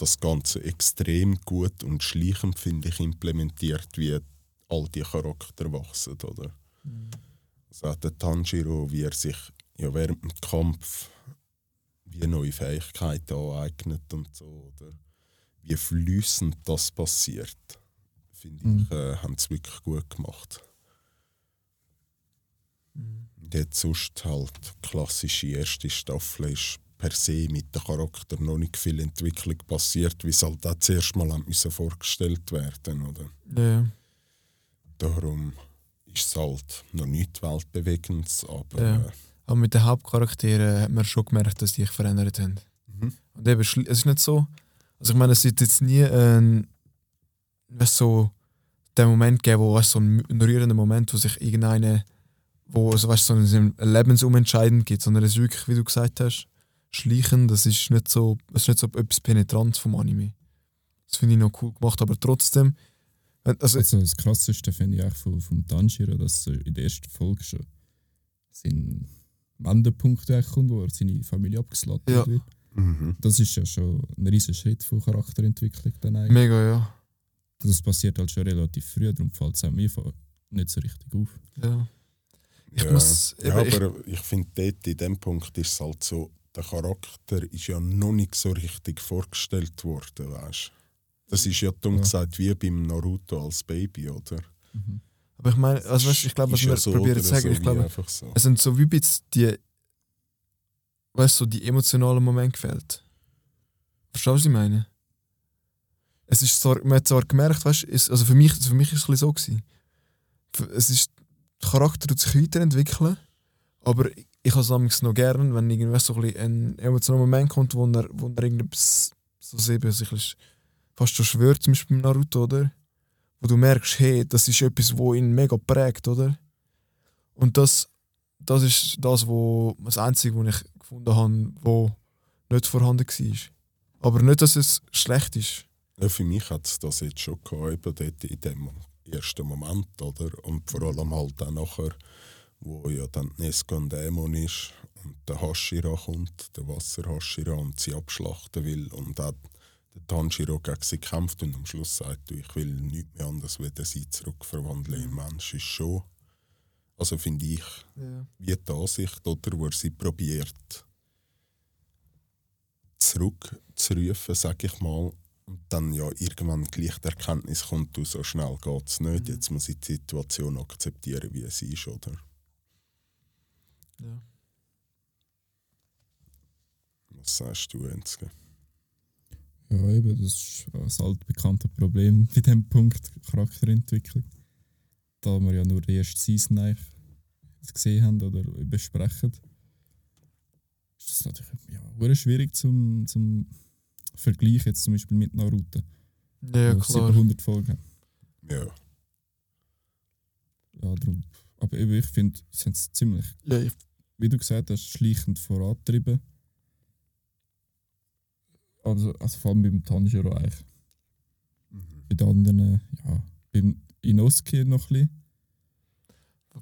das Ganze extrem gut und schleichend, finde ich, implementiert, wie all die Charakter wachsen, oder? Also auch der Tanjiro, wie er sich ja während dem Kampf wie neue Fähigkeiten aneignet und so, oder? Wie flüssend das passiert, finde Mhm. ich, äh, haben sie wirklich gut gemacht. Und jetzt sonst halt klassische erste Staffel ist per se mit dem Charakter noch nicht viel Entwicklung passiert, wie es halt auch zuerst mal müssen vorgestellt werden, oder? Ja, Darum ist es halt noch nicht weltbewegendes, aber Ja. äh, aber mit den Hauptcharakteren hat man schon gemerkt, dass die sich verändert haben. Mhm. Und eben, es ist nicht so. Also ich meine, es wird jetzt nie ein, weißt, so der Moment geben, wo weißt, so ein, ein rührender Moment, wo sich irgendeine, wo also, weißt, so ein Lebensumentscheidend gibt, sondern es ist wirklich, wie du gesagt hast, schleichen. Das ist nicht so, es ist nicht so etwas Penetrantes vom Anime. Das finde ich noch cool gemacht, aber trotzdem, also, Also das Krasseste finde ich auch von, vom Tanjiro, dass er in der ersten Folge schon sein Wendepunkt kommt, wo er seine Familie abgeslattert Ja. wird. Mhm. Das ist ja schon ein riesiger Schritt von Charakterentwicklung dann eigentlich. mega, ja. Das passiert halt schon relativ früh, darum fällt es auch mir vor- nicht so richtig auf. ja. Ich ja. muss, ja, eben, ich- aber ich, finde, dort in dem Punkt ist es halt so, der Charakter ist ja noch nicht so richtig vorgestellt worden, weißt Das ist ja dumm Ja. gesagt wie beim Naruto als Baby, oder? Aber ich meine, also weißt, ich glaube, was wir so probieren zu sagen, so ich glaube, so. es sind so wie bisschen die, weißt du, so die emotionalen Momente gefällt. Verstehst du, was ich meine? Es ist zwar, man hat zwar gemerkt, weißt du, also für mich, für mich ist es ein bisschen so gewesen. Es ist, der Charakter tut sich weiterentwickeln, aber ich, ich habe es noch gern, wenn irgendwie so ein, emotionaler Moment kommt, wo er, wo er irgendetwas so eben sich fast schon schwört, zum Beispiel beim Naruto, oder? Wo du merkst, hey, das ist etwas, wo ihn mega prägt, oder? Und das, das ist das, wo, das Einzige, was ich gefunden habe, wo nicht vorhanden war. Aber nicht, dass es schlecht ist. Ja, für mich hat es das jetzt schon gehabt, eben dort in dem ersten Moment, oder? Und vor allem halt auch nachher, wo ja dann Nesco ein Dämon ist und der Hashira kommt, der Wasser-Hashira, und sie abschlachten will und auch der Tanjiro gegen sie kämpft und am Schluss sagt, du, ich will nichts mehr anderes, als sie zurückverwandeln in Mensch, ist schon, also finde ich, wie die Ansicht, oder, wo er sie probiert zurückzurufen, sage ich mal, und dann ja irgendwann gleich die Erkenntnis kommt, du, so schnell geht es nicht, jetzt muss ich die Situation akzeptieren, wie es ist, oder? Ja. Was sagst du, Enzke? Ja, eben, das ist ein altbekanntes Problem bei diesem Punkt Charakterentwicklung. Da wir ja nur die erste Season eigentlich gesehen haben oder besprechen, ist das natürlich ja, sehr schwierig zum, zum Vergleich jetzt zum Beispiel mit Naruto, Ja, klar. 700 Folgen. Ja, Ja, darum. Aber eben, ich finde, sie haben es ziemlich, Ja, ich, wie du gesagt hast, schleichend vorantrieben. Also, also vor allem beim Tanjiro eigentlich. Bei den anderen, ja, beim Inosuke noch ein bisschen.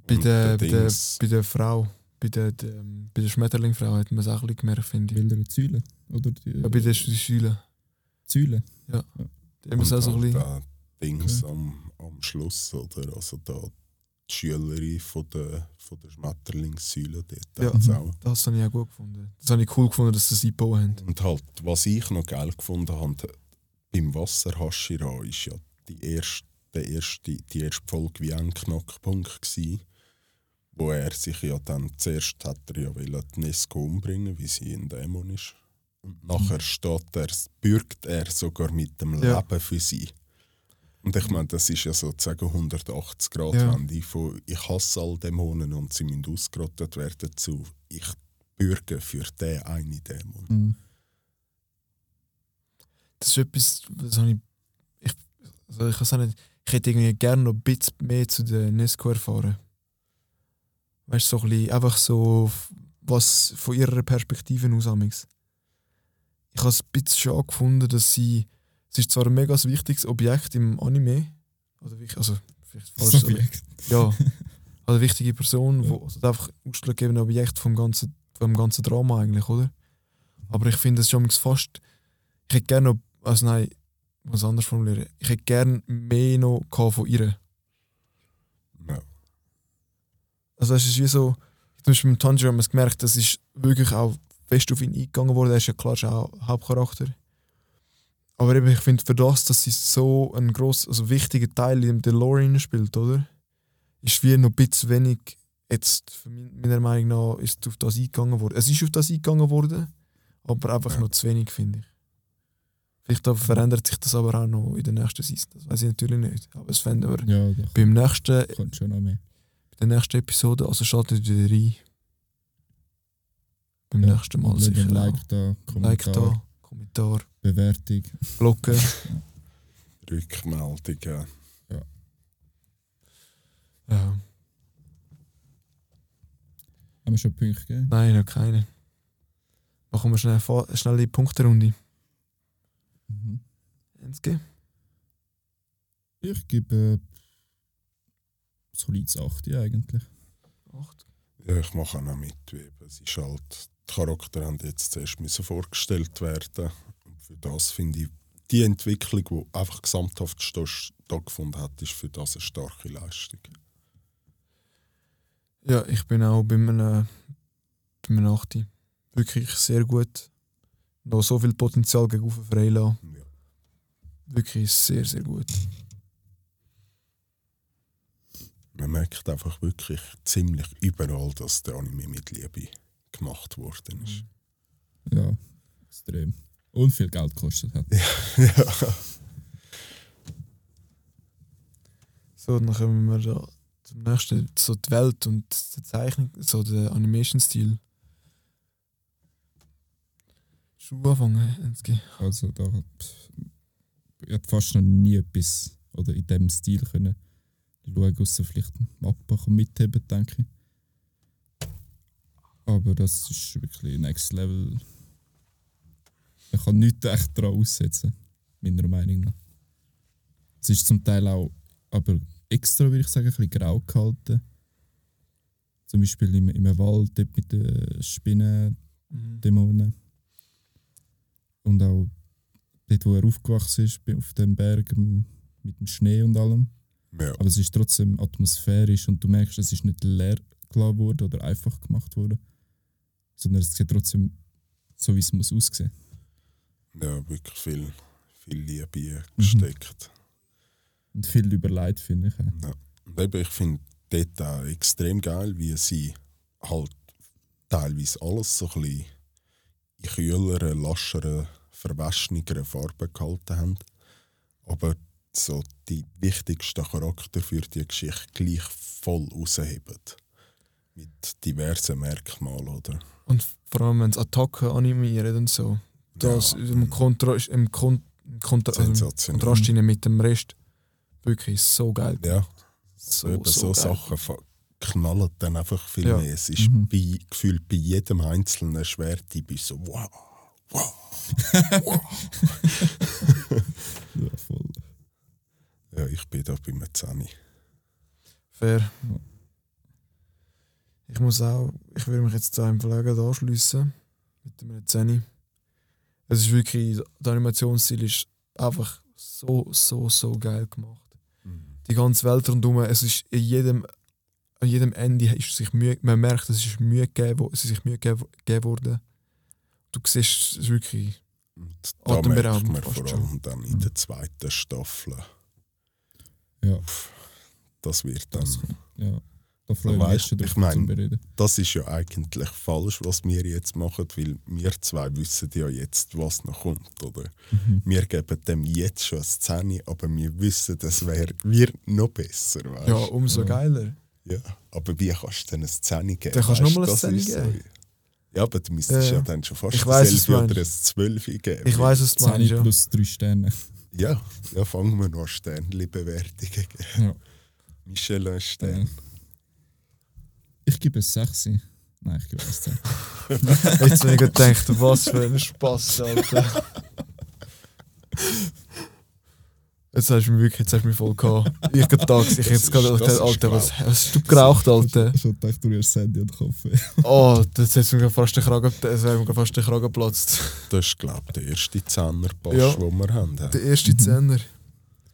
bei, der, bei, der, bei der Frau, bei der, der, bei der Schmetterlingfrau hat man es auch ein bisschen gemerkt, finde ich. Weil er Zäule, oder? Die, Ja, bei der Schüler. Zäule. Da haben wir und es auch so ein bisschen. Dings am, am Schluss, oder? Also da die Schülerin von der, von der Schmetterlingssäule, dort Ja. Mhm. auch. Das habe ich auch gut gefunden. Das habe ich cool gefunden, dass sie es eingebaut haben. Und halt, was ich noch geil gefunden habe, beim Wasser Hashira ist ja die erste, der erste, die erste Folge wie ein Knackpunkt gsi, wo er sich ja dann zuerst hat er ja die Nesco umbringen, wie sie ein Dämon ist. Und nachher steht er, bürgt er sogar mit dem Ja. Leben für sie. Und ich meine, das ist ja sozusagen 180 Grad Ja. Wende von ich hasse all Dämonen und sie müssen ausgerottet werden zu ich bürge für den einen Dämon. Mhm. Das ist etwas, das habe ich. Ich, also ich, nicht, ich hätte irgendwie gerne noch ein bisschen mehr zu der Nesco erfahren. Weißt du, so ein bisschen, einfach so, was von ihrer Perspektive aus amix. Ich habe es ein bisschen schade gefunden, dass sie. Es ist zwar ein mega wichtiges Objekt im Anime. Oder also, vielleicht falsch, Objekt. Ja. eine wichtige Person, wo also einfach ausschlaggebende Objekt vom ganzen, vom ganzen Drama eigentlich, oder? Aber ich finde es schon fast, ich hätte gerne noch, also nein, ich muss anders formulieren, ich hätte gerne mehr noch von ihr. Ja. Also es ist wie so, zum Beispiel mit Tanjiro haben wir es gemerkt, das ist wirklich auch fest auf ihn eingegangen worden, er ist ja klar schon auch Hauptcharakter. Aber eben, ich finde für das, dass sie so ein gross, also wichtiger Teil in der Lore spielt, oder? Ist wie noch ein bisschen wenig, jetzt, für meiner Meinung nach, ist auf das eingegangen worden. Es ist auf das eingegangen worden, aber einfach Ja. noch zu wenig, finde ich. Vielleicht verändert sich das aber auch noch in der nächsten Season. Das weiß ich natürlich nicht. Aber es fänden wir Ja, beim nächsten, kommt schon noch mehr. bei der nächsten Episode, also schaltet wieder rein. Beim Ja, nächsten Mal sicher. Like, Like da, like Kommentar, da, Kommentar, Bewertung. Glocke. Rückmeldungen. ja. Haben wir schon Punkte gegeben? Nein, noch keine. Machen wir schnell schnell die Punkterunde. Mhm. Enzke? Ich gebe äh, solides 8 eigentlich. Acht. Ja, ich mache auch noch mit. wie eben. Es ist halt, die Charaktere haben jetzt zuerst müssen vorgestellt werden. Und für das finde ich, die Entwicklung, die einfach gesamthaft sta- stattgefunden hat, ist für das eine starke Leistung. Ja, ich bin auch bei einem, bei einem 8. Wirklich sehr gut. Noch so viel Potenzial gegen Freila. Ja. Wirklich sehr, sehr gut. Man merkt einfach wirklich ziemlich überall, dass der Anime mit Liebe gemacht worden ist. Ja, extrem. Und viel Geld gekostet hat. ja. So, dann kommen wir da zum nächsten. So die Welt und die Zeichnung, so der Animation-Stil. Schon anfangen. Also da hat ich hat fast noch nie etwas oder in dem Stil können schauen, außer vielleicht Mappa kann mitheben, denke ich. Aber das ist wirklich next level. Man kann nichts echt daran aussetzen, meiner Meinung nach. Es ist zum Teil auch, aber extra würde ich sagen, ein bisschen grau gehalten. Zum Beispiel im, im Wald dort mit den Spinnen, Mhm. Dämonen. Und auch dort, wo er aufgewachsen ist, auf dem Berg mit dem Schnee und allem. ja. Aber es ist trotzdem atmosphärisch und du merkst, es ist nicht leer gelassen worden oder einfach gemacht worden, sondern es sieht trotzdem so, wie es muss aussehen. ja, wirklich viel, viel Liebe gesteckt. Und viel überlegt, finde ich. Ja. Und eben, ich finde dort auch extrem geil, wie sie halt teilweise alles so ein bisschen in kühleren, lascheren, verwascheneren Farben gehalten haben. Aber so die wichtigsten Charakter für die Geschichte gleich voll rausheben. Mit diversen Merkmalen, oder? Und vor allem, wenn es Attacken animieren und so. Das Ja, im, Kontra im, Kon im, Kontra also im sensationell. Kontrast mit dem Rest. Wirklich so geil. Ja, So, eben so so, geil. Sachen knallen dann einfach viel Ja. mehr. Es ist Mhm. bei, gefühlt bei jedem einzelnen Schwert, ich bin so wow, wow, wow. Ja, voll. ja, ich bin da bei mir 10. Fair. Ich muss auch, ich würde mich jetzt zu einem Verleger anschliessen mit dem 10. Es ist wirklich, der Animationsstil ist einfach so, so, so geil gemacht. Die ganze Welt rundherum, es ist in jedem, an jedem Ende ist sich Mühe, man merkt, es ist Mühe gegeben, es ist sich Mühe gegeben worden. Du siehst, es ist wirklich, Und da merkt Atemberaubend man vor schon. allem dann in der zweiten Staffel. Ja, Das wird dann. das, ja. Da freue ich mich weißt, schon ich drauf mein- zum Bereden. Das ist ja eigentlich falsch, was wir jetzt machen, weil wir zwei wissen ja jetzt, was noch kommt, oder? Mhm. Wir geben dem jetzt schon eine Szene, aber wir wissen, das wär, wird noch besser, weißt? ja, umso Ja. geiler. Ja, aber wie kannst du denn eine Szene geben? Dann kannst du Weisst, noch mal eine das Szene geben. Ja, aber du müsstest Ja. ja dann schon fast Ich weiss, ein Selfie oder ein. 12 geben. Ich weiß, was du 10 meinst, ja. plus 3 Sterne. Ja, ja, fangen wir noch an Sternli-Bewertungen geben. Ja. Michelin ein Stern. Ich gebe es 6. Nein, ich gebe es 10. Jetzt habe ich gedacht, was für ein Spaß, Alter. Jetzt hast du mich wirklich, jetzt hast du mich voll gehabt. Ich hab da ich jetzt gerade gedacht, Alter, was, was hast du geraucht, Alter? Ich hab gedacht, du hast Sandy an den Kopf. Oh, das hat mir fast den Kragen, das wäre mir fast den Kragen geplatzt. Das ist, glaube ich, der erste Zehnerpass, Ja. den wir haben. Der erste Zehner.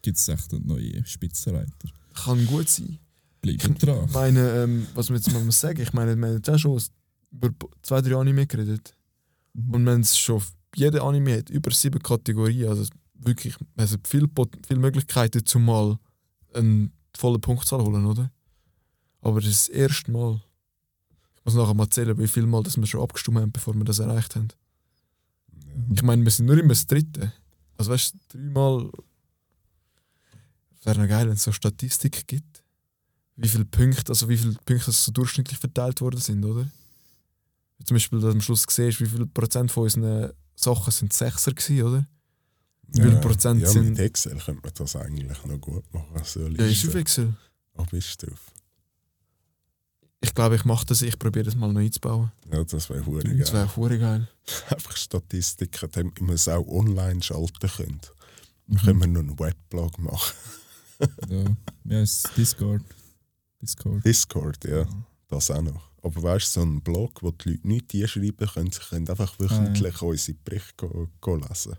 Gibt es echt neue Spitzenreiter? Kann gut sein. Bleiben dran. Ich meine, ähm, was wir jetzt mal muss sagen, ich meine, wir haben jetzt auch schon über zwei, drei Anime geredet. Mhm. Und wenn es schon jeder Anime hat, über sieben Kategorien, also wirklich, es hat viele, viele Möglichkeiten, zum mal einen vollen Punktzahl holen, oder? Aber das ist das erste Mal. Ich muss nachher mal zählen, wie viel Mal das wir schon abgestimmt haben, bevor wir das erreicht haben. Ich meine, wir sind nur immer das dritte. Also weißt du, dreimal. Wäre noch geil, wenn es so Statistik gibt. Wie viele Punkte, also wie viele Punkte so durchschnittlich verteilt worden sind, oder? Wie Zum Beispiel, dass du am Schluss siehst, wie viel Prozent von unseren Sachen sind Sechser gewesen, oder? Wie viel Prozent ja, sind- mit Excel könnte man das eigentlich noch gut machen. So Ja, ist auf Excel. Ah, bist du drauf? Ich glaube, ich mache das, ich probiere das mal noch einzubauen. Ja, das wäre hure Das geil. wäre hure geil. Einfach Statistiken, damit wir es auch online schalten können. Dann Mhm. können wir noch einen Webblog machen. Ja, ja es ist Discord. Discord. Discord, ja, das auch noch. Aber weißt du, so ein Blog, wo die Leute nichts einschreiben können, sie können einfach wöchentlich unsere Berichte go, go lesen.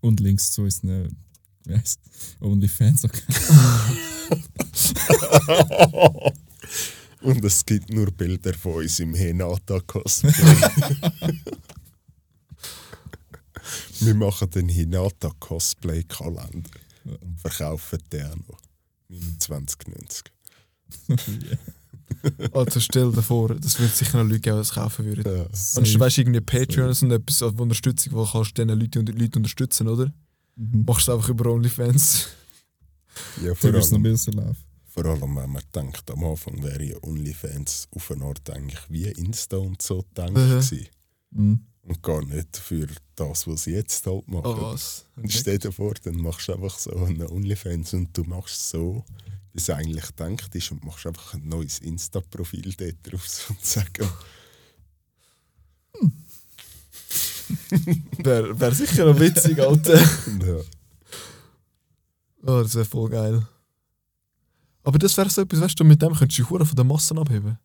Und links zu unseren heisst, OnlyFans. Okay. Und es gibt nur Bilder von uns im Hinata-Cosplay. Wir machen den Hinata-Cosplay-Kalender und verkaufen den auch noch. 29,90. Also stell dir vor, das würde sicher noch Leute geben, die es kaufen würden. Ja. Und du weißt irgendwie Patreon und etwas als Unterstützung, wo kannst du diese Leute, Leute unterstützen, oder? Mhm. Machst du es einfach über OnlyFans. ja, vor wirst noch allem, besser laufen. vor allem, wenn man denkt, am Anfang wäre ja OnlyFans auf eine Art eigentlich wie Insta und so gedacht Mhm. gewesen. Mhm. Und gar nicht für das, was sie jetzt halt machen. Oh was? Und stell dir vor, dann machst du einfach so einen OnlyFans und du machst so, wie es eigentlich denkt ist und machst einfach ein neues Insta-Profil dort drauf sozusagen. Wäre wär sicher noch witzig, Alter. ja. Oh, das wäre voll geil. Aber das wäre so etwas, weißt du, mit dem könntest du die Hure von der Massen abheben.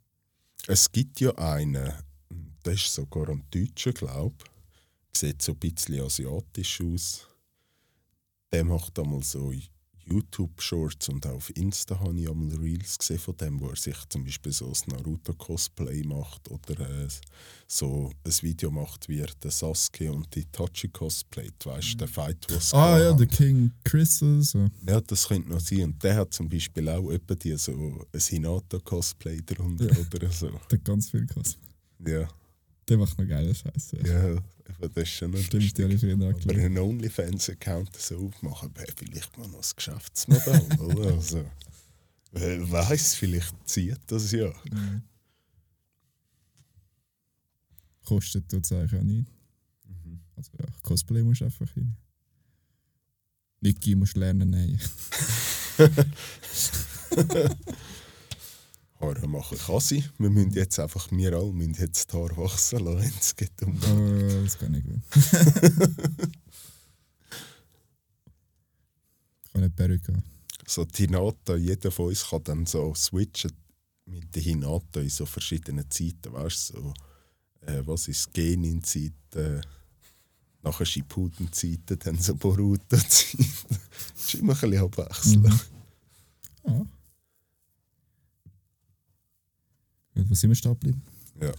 Es gibt ja einen, der ist sogar ein Deutscher, glaube ich. Sieht so ein bisschen asiatisch aus. Der macht einmal so YouTube-Shorts und auch auf Insta habe ich einmal Reels gesehen von dem, wo er sich zum Beispiel so ein Naruto-Cosplay macht oder äh, so ein Video macht, wie er den Sasuke und die Itachi cosplayt. Weißt du, der Fight, was Ah ja, der King Chris oder so. Ja, das könnte noch sein. Und der hat zum Beispiel auch etwa die so ein Hinata-Cosplay drunter Ja. oder so. Der hat ganz viel gekostet. Ja. Der macht noch geile Scheiße. Ja, aber das ist schon Stimmt, die habe ich früher Aber einen OnlyFans-Account so aufmachen wäre vielleicht mal noch ein Geschäftsmodell, oder? Also, wer weiß, vielleicht zieht das ja. Mhm. Kostet tut es eigentlich auch nicht. Also ja, Cosplay musst du einfach hin. Niki musst lernen, nein. Haare machen kann sie. Wir müssen jetzt einfach, wir alle müssen jetzt die Haare wachsen lassen. Es geht um Aber das kann ich gut. ich kann nicht Perücke so die Hinata. Jeder von uns kann dann so switchen mit der Hinata in so verschiedenen Zeiten. Weißt du, so, äh, was ist Genin-Zeit, nachher Shippuden-Zeiten, dann so Boruto-Zeit. Das ist immer ein bisschen abwechselnd. Mhm. Ja. Was sind wir stehen geblieben? Ja.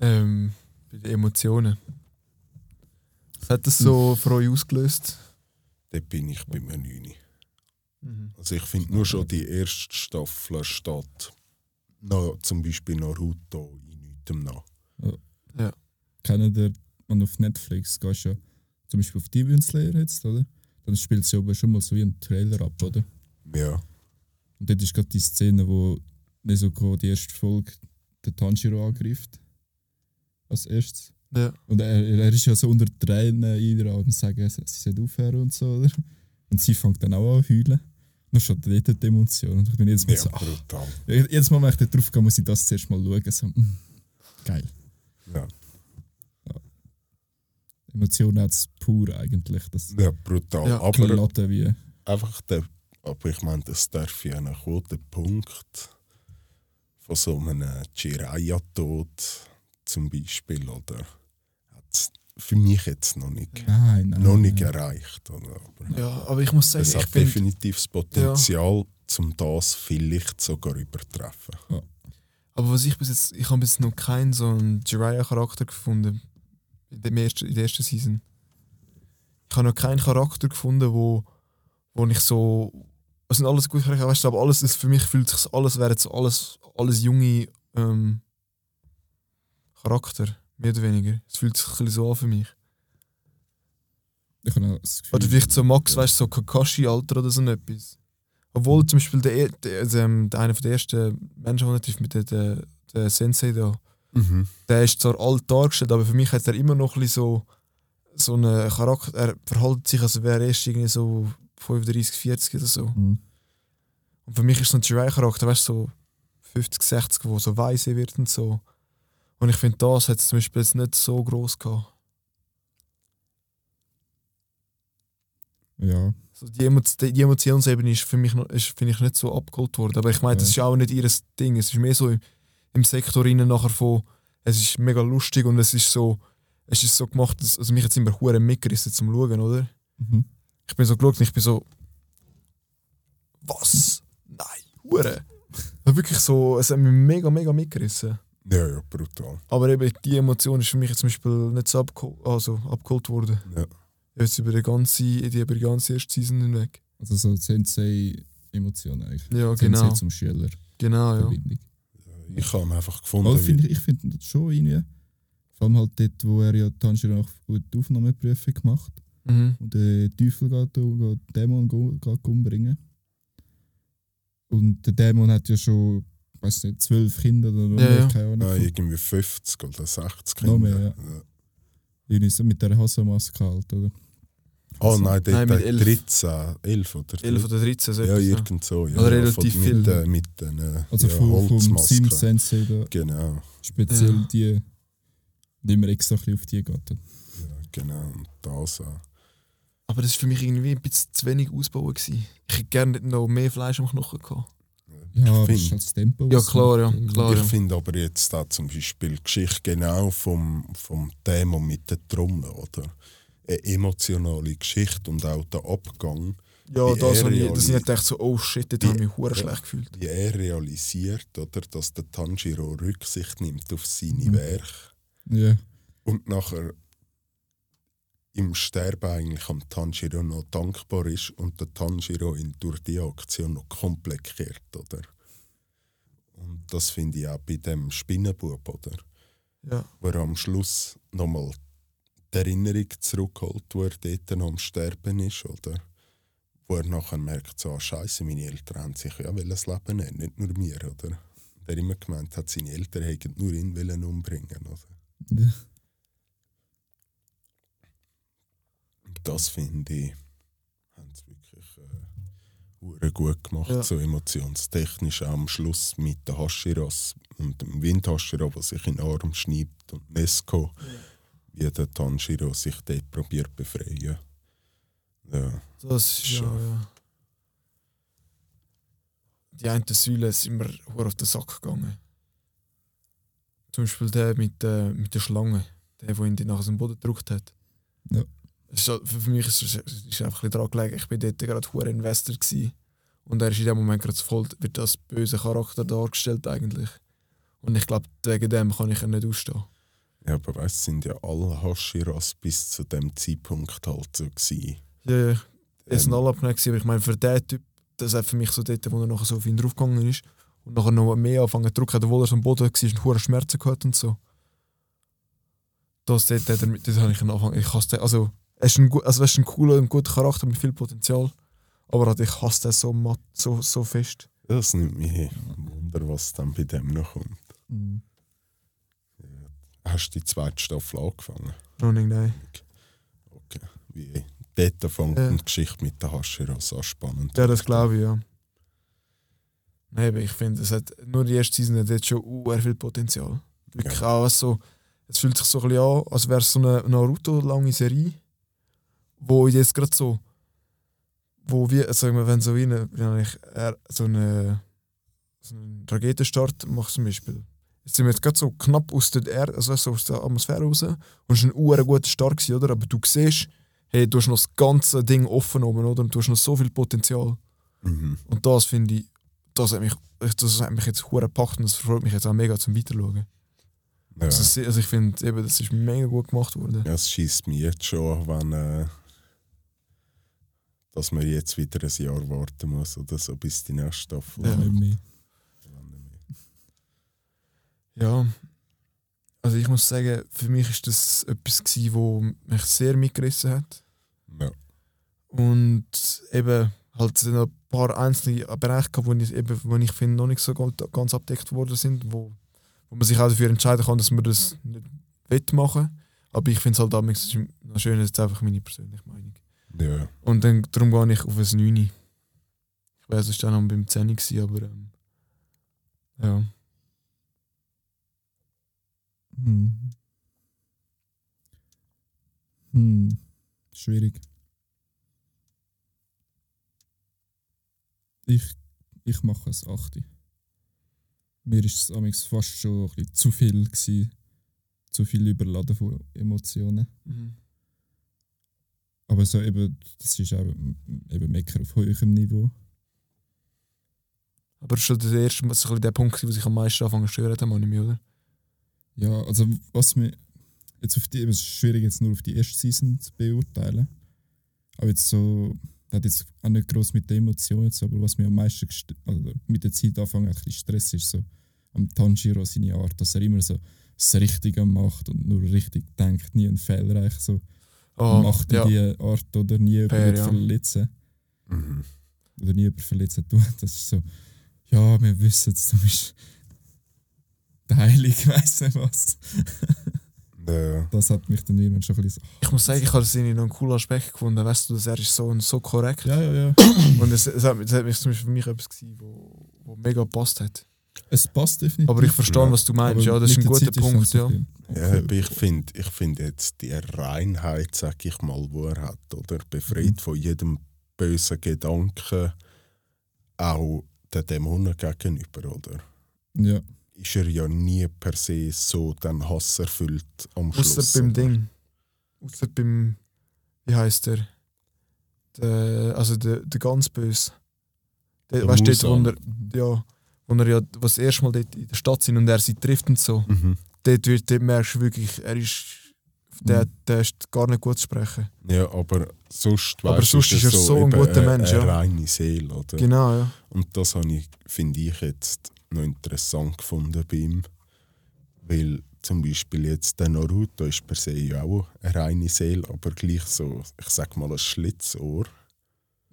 Ähm, bei den Emotionen. Was hat das so für euch ausgelöst? Dort bin ich bei mir 9. Also ich finde nur schon die erste Staffel steht noch, zum Beispiel Naruto in nichts nach. Kennen ihr, wenn du auf Netflix gehst, ja zum Beispiel auf Demon Slayer jetzt, oder? Dann spielt sie aber schon mal so wie ein Trailer ab, oder? Ja. Und dort ist gerade die Szene, wo Nezuko die erste Folge den Tanjiro angreift. Als erstes. Ja. Und er, er ist ja so unter Tränen eingerannt und sagt, sie soll aufhören und so, oder? Und sie fängt dann auch an zu heulen. Dann steht dort die Emotion. Und ich bin jedes Mal Ja, so, ach, brutal. jedes Mal, wenn ich da drauf gehe, muss ich das zuerst mal schauen. So, mm, geil. Ja. Emotionen hat es pur eigentlich. Das Ja, brutal. Ja, aber wie. einfach der, aber ich meine, das darf ja ein guter Punkt von so einem Jiraiya-Tod zum Beispiel, oder? Hat's für mich jetzt noch nicht, Nein, nein. noch nicht nein. erreicht. Oder? Aber Ja, aber ich muss sagen, es ich hat definitiv das Potenzial, um das vielleicht sogar übertreffen. aber was ich bis jetzt, ich habe bis jetzt noch keinen so einen Jiraiya-Charakter gefunden in, dem ersten, in der ersten Season. Ich habe noch keinen Charakter gefunden, wo, wo ich so, es sind alles gute Charaktere, weißt du, aber alles, ist, für mich fühlt sich alles, wäre jetzt alles, alles junge ähm, Charakter, mehr oder weniger. Es fühlt sich ein bisschen so an für mich. Ich habe das Gefühl, Oder vielleicht so Max, weißt du, so Kakashi-Alter oder so etwas. Obwohl zum Beispiel der, er- der, der, der einer der ersten Menschen, er trifft, mit der, der, der Sensei da, Mhm. der ist zwar alt dargestellt, aber für mich hat er immer noch ein bisschen so, so einen Charakter. Er verhält sich, als wäre er erst irgendwie so 35, 40 oder so. Mhm. Und für mich ist so ein Jiraiya-Charakter, weißt du, so 50, 60, wo so weise wird und so. Und ich finde, das hat es zum Beispiel jetzt nicht so groß gehabt. Ja, So die, Emo die Emotionsebene ist für mich noch, ist, finde ich nicht so abgeholt worden. Aber ich meine, das ist Ja. auch nicht ihr Ding. Es ist mehr so im, im Sektor rein nachher von, es ist mega lustig und es ist so, es ist so gemacht, dass, also mich jetzt immer hure mitgerissen zum Schauen, oder? mhm. Ich bin so geschaut und ich bin so, was? Nein, hure. Wirklich so, es hat mich mega, mega mitgerissen. Ja, ja, brutal. Aber eben die Emotion ist für mich jetzt zum Beispiel nicht so abgeholt, also abgeholt worden. Ja. Jetzt über die ganze, die, über die ganze erste Season hinweg. also so Sensei-Emotionen eigentlich. Ja, Sensei genau. zum Schüler. Genau, ja. Verbindung. Ich habe einfach gefunden, wie- find ich, ich finde das schon irgendwie. Vor allem halt dort, wo er ja Tanjiro noch die Aufnahmeprüfung macht Mhm. und den Teufel geht, den Dämon geht umbringen. Und der Dämon hat ja schon, weiß nicht, zwölf Kinder oder Ja, mehr, ja. keine Ahnung. Nein, irgendwie 50 oder 60 Noch mehr, Kinder. ja. Irgendwie so mit der Hasselmaske halt, oder? Oh nein, dort Nein, mit hat elf. 13, 11 oder 11 oder 13, so Ja, etwas, irgend so. Ja, Oder ja, relativ viel. Mit, äh, mit den äh, Also ja, vom, vom Holzmasken. Sim Sensei da, Genau, speziell Ja. die, die immer extra auf die geht. ja, genau. Und das auch. Aber das war für mich irgendwie ein bisschen zu wenig ausbauen. Gewesen. Ich hätte gerne noch mehr Fleisch am Knochen gehabt. Ja, aber find- das ist das Tempo. Ja, klar, ja, klar. Ich finde aber jetzt auch zum Beispiel die Geschichte genau vom, vom Thema mit der Trommel, oder? Eine emotionale Geschichte und auch der Abgang, Ja, das, er habe ich, das ich nicht gedacht, so, oh shit, Wie- habe ich mich hure ja. schlecht gefühlt. wie er realisiert, oder, dass der Tanjiro Rücksicht nimmt auf seine Mhm. Werke Ja, und nachher im Sterben eigentlich am Tanjiro noch dankbar ist und der Tanjiro ihn durch die Aktion noch komplett kehrt, oder? Und das finde ich auch bei dem Spinnenbub, oder? Ja. Wo er am Schluss nochmal die Erinnerung zurückholt, wo er dort noch am Sterben ist, oder? Wo er nachher merkt, so, ah, Scheiße, meine Eltern haben sich ja das Leben nehmen, nicht nur mir, oder? Der immer gemeint hat, seine Eltern hätten nur ihn wollen umbringen, oder? ja. Das finde ich, haben sie wirklich äh, gut gemacht, Ja. so emotionstechnisch auch am Schluss mit den Hashiras und dem Windhashira, der sich in den Arm schneibt und Nesco, wie der Tanjiro sich dort probiert befreien. Ja, Das ist ja, Schon. ja. Die eine Säule sind mir hure auf den Sack gegangen. Zum Beispiel der mit, äh, mit der Schlange, der, der ihn nachher aus dem Boden gedrückt hat. Ja. Ist, für mich ist es ist einfach ein daran gelegen, ich bin dort gerade hure Investor gewesen. Und er ist in dem Moment gerade voll, wird als böse Charakter dargestellt eigentlich. Und ich glaube, wegen dem kann ich ihn nicht ausstehen. ja aber weißt du, sind ja alle Hashiras bis zu dem Zeitpunkt halt so gewesen. Ja, ja. Es sind Ähm, alle abgeneigt, aber ich meine, für den Typ, das hat für mich so dort, wo er nachher so auf ihn draufgegangen ist und nachher noch mehr angefangen zu drücken, obwohl er so am Boden war und hohe Schmerzen gehabt und so. Das, dort, dort, dort, dort habe ich Anfang. Ich hasse den. Also, er ist ein, also, er ist ein cooler und guter Charakter mit viel Potenzial. Aber halt, ich hasse den so, matt, so, so fest. Das nimmt mich Wunder, was dann bei dem noch kommt. Mhm. Hast du die zweite Staffel angefangen? Noch nicht, nein. Okay. Wie dort fängt Ja. die Geschichte mit den Hashiras an spannend. Ja, das glaube ich, ja. Nein, aber ich finde, es hat nur die erste Season hat jetzt schon uh, viel Potenzial. Wirklich auch so. es fühlt sich so ein bisschen an, als wäre es so eine Naruto-lange Serie, wo jetzt gerade so, wo wir, also sagen wir, wenn so eine, äh, so eine, so einen Raketenstart machst zum Beispiel. Jetzt sind wir jetzt gerade so knapp aus der, Erde, also so aus der Atmosphäre raus und es war ein uren guter Start, gewesen, oder? Aber du siehst, hey, du hast noch das ganze Ding offen oben, oder? Und du hast noch so viel Potenzial. Mhm. Und das finde ich, das hat mich, das hat mich jetzt hure gepackt und das freut mich jetzt auch mega zum Weiterschauen. Ja. Also, also ich finde, eben, das ist mega gut gemacht worden. Ja, es schießt mich jetzt schon wenn äh, dass man jetzt wieder ein Jahr warten muss oder so, bis die nächste Staffel. Ja. Nicht mehr. Ja. Also ich muss sagen, für mich ist das etwas gewesen, wo mich sehr mitgerissen hat. Ja. Und eben halt sind noch ein paar einzelne Bereiche gehabt, wo ich, eben, wo ich finde, noch nicht so ganz, abdeckt worden sind, wo, wo man sich auch dafür entscheiden kann, dass man das nicht wettmachen Aber ich finde es halt damals noch schön, das ist einfach meine persönliche Meinung. Ja. Und dann, darum gehe ich auf ein 9. Ich weiß, es war dann noch beim 10, gewesen, aber ähm, ja. Hm. Hm. Schwierig. Ich, ich mache es 8. Mir ist es amigs fast schon ein bisschen zu viel gewesen. Zu viel überladen von Emotionen. Mhm. Aber so eben, das ist auch eben Mecker auf hohem Niveau. Aber das ist schon der erste, so ein bisschen der Punkt, wo sich am meisten anfangen zu stören, meine ich, oder? Ja, also was mir jetzt auf die, es ist schwierig jetzt nur auf die erste Season zu beurteilen. Aber jetzt so, das hat jetzt auch nicht groß mit den Emotionen zu, aber was mir am meisten also mit der Zeit anfangen ein bisschen Stress ist so am Tanjiro seine Art, dass er immer so das Richtige macht und nur richtig denkt, nie einen Fehler eigentlich so Oh, macht ja. in die Art oder nie jemanden ja. verletzen Mhm. oder nie jemanden verletzen tun. Das ist so, ja, wir wissen es, du bist der Heilige, weiss nicht was. Ja. Das hat mich dann irgendwann schon ein bisschen so, Ich muss sagen, ich habe das irgendwie noch einen coolen Aspekt gefunden. Weißt du, dass er ist so, so korrekt. ja, ja, ja. Und es, es, hat, es hat mich zum Beispiel für mich etwas gewesen, wo, wo mega gepasst hat. Es passt definitiv. Aber ich verstehe, Ja. was du meinst. Aber Ja, das ist ein guter Zeit Punkt. Ja. Ja, aber ich finde ich find jetzt die Reinheit, sag ich mal, wo er hat, oder? Befreit Mhm. von jedem bösen Gedanken, auch den Dämonen gegenüber, oder? Ja, Ist er ja nie per se so dann hasserfüllt am Schluss. Außer beim oder? Ding. Außer beim. Wie heißt der? der also der, der ganz böse. Der, Der weißt du, dort, wo Musan. er, ja, wo er ja was das erste Mal dort in der Stadt sind und er sie trifft und so. Mhm. Dort, wird, dort merkst du wirklich, er ist. Der, Mhm. der ist gar nicht gut zu sprechen. Ja, aber sonst, Aber sonst ist er so ein eben guter eine- Mensch, Eine ja. reine Seele, oder? Genau, ja. Und das habe ich, finde ich jetzt noch interessant gefunden bei ihm. Weil zum Beispiel jetzt der Naruto ist per se ja auch eine reine Seele, aber gleich so, ich sag mal, ein Schlitzohr.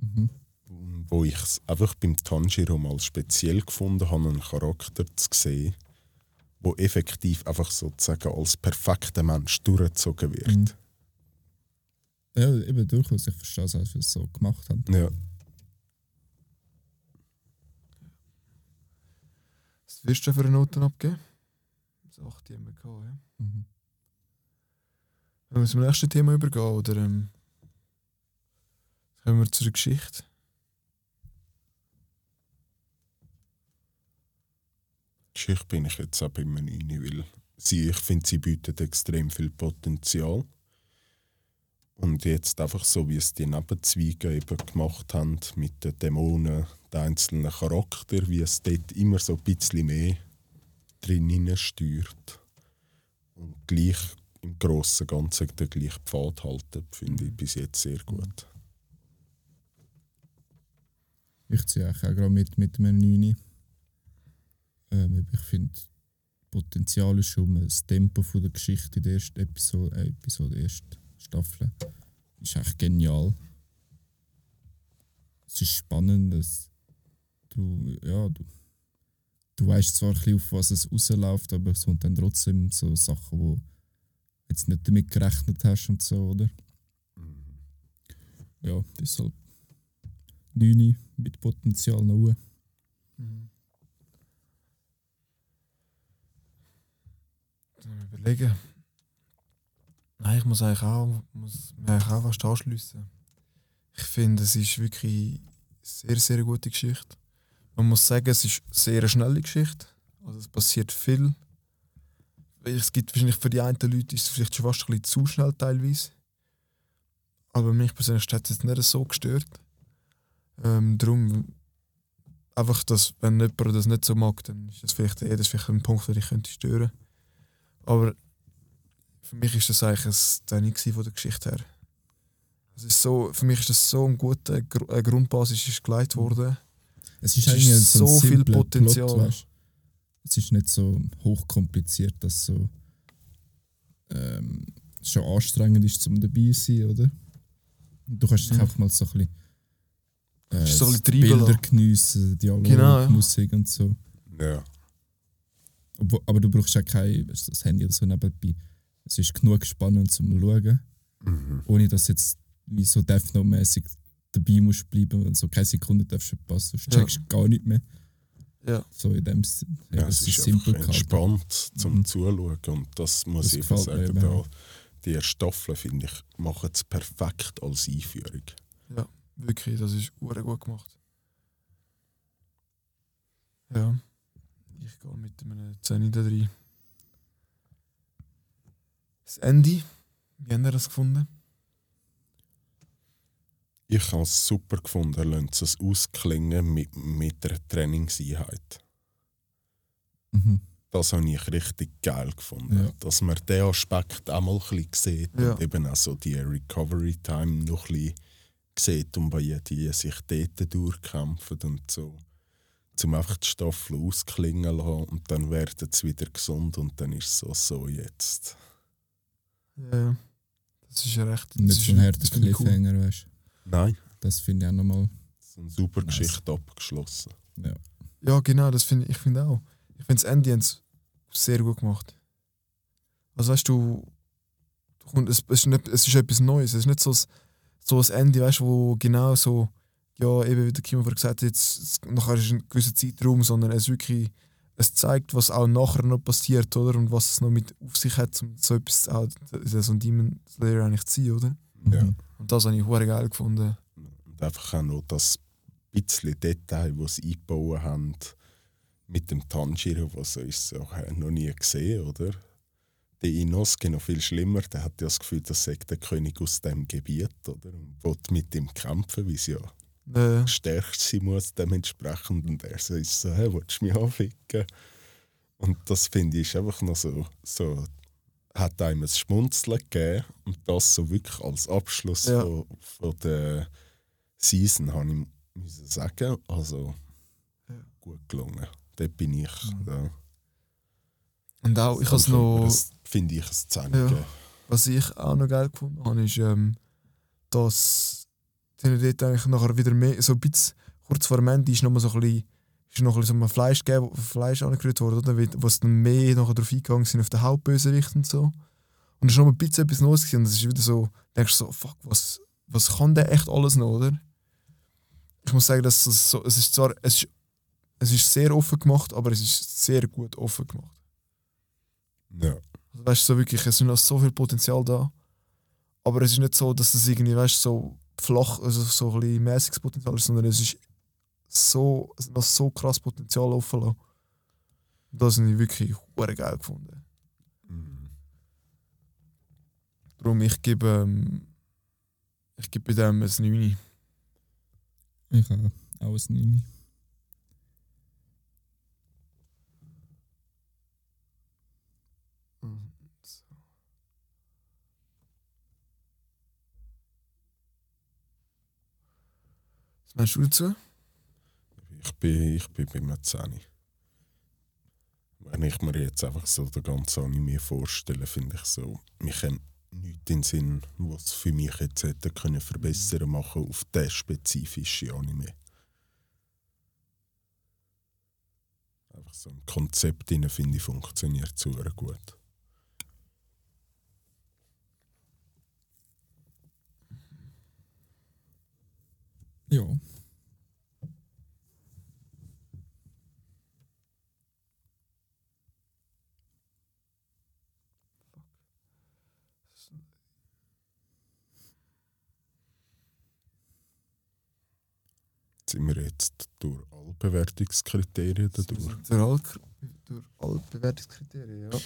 mhm. Wo ich es einfach beim Tanjiro mal speziell gefunden habe, einen Charakter zu sehen, wo effektiv einfach sozusagen als perfekter Mensch durchgezogen wird. Mhm. ja, eben durchaus. Ich verstehe es auch, dass wir es so gemacht haben. Ja. Was wirst du für eine Noten abgeben? Das 8 haben wir gehabt, ja. Mhm. Wollen wir zum nächsten Thema übergehen oder ähm, kommen wir zur Geschichte? Geschichte bin ich jetzt auch bei mir rein, weil sie, ich finde, sie bietet extrem viel Potenzial. Und jetzt einfach so, wie es die Nebenzweige eben gemacht haben, mit den Dämonen, den einzelnen Charakter, wie es dort immer so ein bisschen mehr drin steuert. Und gleich im Großen und Ganzen den gleichen Pfad halten, finde ich bis jetzt sehr gut. Ich ziehe auch gerade mit, mit einem 9. Ähm, ich finde, Potenzial ist schon das Tempo von der Geschichte in der ersten Episode, äh, Episode der ersten Staffel. Ist echt genial. Es ist spannend, dass du, ja, du, du weißt zwar ein bisschen, auf was es rausläuft, aber es sind dann trotzdem so Sachen, wo du jetzt nicht damit gerechnet hast und so, oder? Ja, deshalb 9 mit Potenzial noch. Dann überlegen. Nein, ich muss eigentlich auch, muss eigentlich auch fast anschliessen. Ich finde, es ist wirklich eine sehr, sehr gute Geschichte. Man muss sagen, es ist eine sehr schnelle Geschichte. Also es passiert viel. Es gibt wahrscheinlich für die einen Leute ist es vielleicht schon fast ein bisschen zu schnell teilweise. Aber mich persönlich hat es nicht so gestört. Ähm, darum einfach, dass wenn jemand das nicht so mag, dann ist das vielleicht eher das vielleicht ein Punkt, der ich könnte stören. Aber für mich ist das eigentlich ein Ende von der Geschichte her. Es ist so, für mich ist das so ein guter Gr eine Grundbasis ist gelegt worden. Es ist Es eigentlich ist so, ein so viel Potenzial. Plot, weißt? Es ist nicht so hochkompliziert, dass so ähm, schon anstrengend ist, zum dabei zu sein, oder? Du kannst dich Ja. einfach mal so ein bisschen, äh, so ein bisschen die treiben Bilder geniessen, Dialog, Genau, ja. Musik und so. Ja. Obwohl, aber du brauchst ja kein weißt du, das Handy oder so nebenbei. Es ist genug spannend zum Schauen, Mhm. ohne dass jetzt wie so Death Note-mäßig dabei musst bleiben und so keine Sekunde darfst du sonst Ja. checkst du gar nicht mehr. Ja. So in dem Sinn. Ja, das es ist einfach gehalten. entspannt zum Mhm. Zuschauen. Und das muss Das ich eben sagen. eben Da, die erste Staffel, finde ich, machen es perfekt als Einführung. Wirklich, das ist gut gemacht. Ja. Ich gehe mit einem 10 da rein. Das Ende, wie haben ihr das gefunden? Ich habe es super gefunden, sie es ausklingen mit, mit einer Trainingseinheit. Mhm. Das habe ich richtig geil gefunden. Ja. Dass man den Aspekt auch mal ein bisschen sieht Ja. und eben auch so die Recovery Time noch ein bisschen sieht und bei die sich dort durchkämpfen und so. Zum einfach die Staffel ausklingen lassen und dann werden sie wieder gesund und dann ist es so, so jetzt. Ja. Das ist ja recht. Und das nicht ist, so ein harter das ich cool. Cliffhanger, weißt du. Nein. Das finde ich auch nochmal. So eine super Nice. Geschichte abgeschlossen. Ja, genau, das finde ich, finde auch. Ich finde das Ende sehr gut gemacht. Also weißt du, komm- es, es, ist nicht, es ist etwas Neues. Es ist nicht so, ein- so ein Ende, weißt du, wo genau so, ja, eben wie der Kim vorher gesagt hat, jetzt, es- nachher ist ein gewisser Zeitraum, sondern es wirklich, es zeigt, was auch nachher noch passiert, oder? Und was es noch mit auf sich hat, um so etwas auch, so ein Demon Slayer eigentlich zu sein, oder? Ja. Mhm. Und das habe ich hure geil gefunden. Und einfach auch noch das bisschen Detail, das sie eingebaut haben, mit dem Tanjiro, was so ist, so, noch nie gesehen, oder? Der Inosuke noch viel schlimmer, der hat ja das Gefühl, das sei der König aus dem Gebiet, oder? Und will mit ihm kämpfen, weil sie ja Äh, stärker sein muss dementsprechend. Und er so ist so, hey, willst du mich anficken? Und das finde ich ist einfach noch so, so hat einem ein Schmunzeln gegeben und das so wirklich als Abschluss Ja. von, von der Season habe ich müssen sagen. Also Ja. gut gelungen. Dort bin ich. Mhm. Da, und auch, ich habe es noch. das, finde ich, ein Szene Ja. Was ich auch noch geil gefunden habe, ist, ähm, dass die dort eigentlich nachher wieder mehr, so ein bisschen, kurz vor dem Ende ist noch mal so ein bisschen, ist noch ein bisschen so ein Fleisch, gegeben, Fleisch angerührt worden, oder? Wie- Was dann mehr nachher darauf eingegangen sind, auf den Hauptbösewicht und so. Und es ist noch mal ein bisschen etwas Neues gewesen. und es ist wieder so, denkst du so, fuck, was, was kann der echt alles noch, oder? Ich muss sagen, dass es, so, es ist zwar, es ist, es ist sehr offen gemacht, aber es ist sehr gut offen gemacht. Ja. Also, weißt du, so wirklich, es ist noch so viel Potenzial da. Aber es ist nicht so, dass es irgendwie, weißt du, so flach, also so ein bisschen mäßiges Potenzial sondern es ist so, es noch so krass Potenzial offen lassen. Das habe ich wirklich hure geil gefunden. Mhm. Darum, ich gebe, ähm, ich gebe bei dem ein 9. Ich habe auch ein 9. meinst du dazu? Ich bin, ich bin bei 10. Wenn ich mir jetzt einfach so den ganzen Anime vorstelle, finde ich so, mich kommt nichts in den Sinn, was für mich jetzt hätte können verbessern machen auf den spezifischen Anime. Einfach so ein Konzept finde ich, funktioniert super gut. Ja. sind wir jetzt durch alle Bewertungskriterien dadurch. Durch alle, durch alle Bewertungskriterien, ja.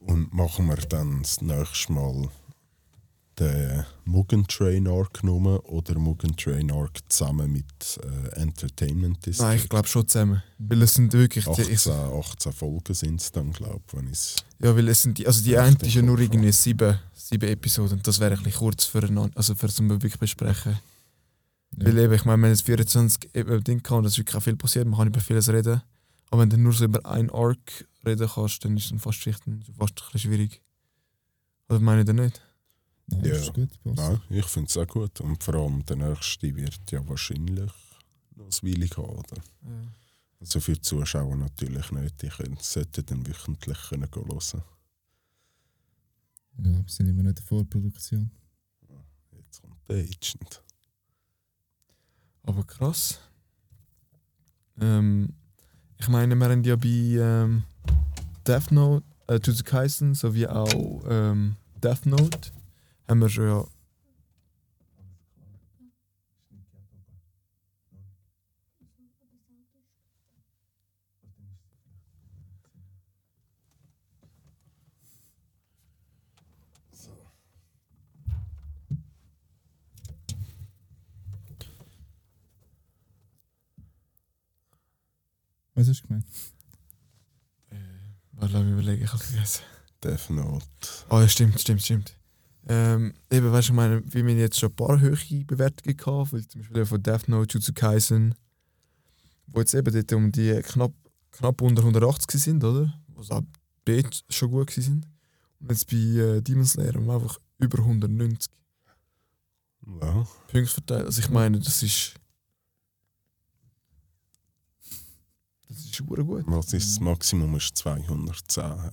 Und machen wir dann das nächste Mal den Mugen Train Arc genommen oder Mugen Train Arc zusammen mit äh, Entertainment District? Nein, ich glaube schon zusammen. Weil es sind wirklich. die- 18, ich, 18 Folgen sind es dann, glaube ich, ja, weil es sind die, also die eine ist ja nur irgendwie sieben, sieben Episoden. Und das wäre ein bisschen kurz für einen, also für zum wirklich besprechen. Ja. Weil eben, ich meine, wenn es 24 eben Ding kann, das ist wirklich auch viel passiert, man kann über vieles reden. Aber wenn du nur so über ein Arc reden kannst, dann ist es fast, fast ein bisschen schwierig. Oder meine ich denn nicht? Nein, Ja. ist gut. Nein, ich finde es auch gut. Und vor allem der nächste wird ja wahrscheinlich noch ein Weile haben, oder? Ja. Also für die Zuschauer natürlich nicht. Die können, sollten dann wöchentlich können hören. Ja, wir sind immer nicht in der Vorproduktion. Jetzt kommt der Agent. Aber krass. Ähm, ich meine, wir haben ja bei ähm, Death Note, äh, Jujutsu Kaisen sowie auch ähm, Death Note, haben wir schon ja. Was hast du gemeint? Äh, warte, lass mich überlegen, ich habe vergessen. Death Note. Oh ja, stimmt, stimmt, stimmt. Ähm, eben, weißt du, ich meine, wie wir jetzt schon ein paar hohe Bewertungen gehabt, weil zum Beispiel von Death Note, Jujutsu Kaisen, wo jetzt eben dort um die knapp, knapp unter 180 sind, oder? Was auch dort schon gut sind. Und jetzt bei äh, Demon Slayer haben wir einfach über 190 Ja. Punkte verteilt. Also ich meine, das ist. Das ist schon gut. Was ist das Maximum? Ist 210.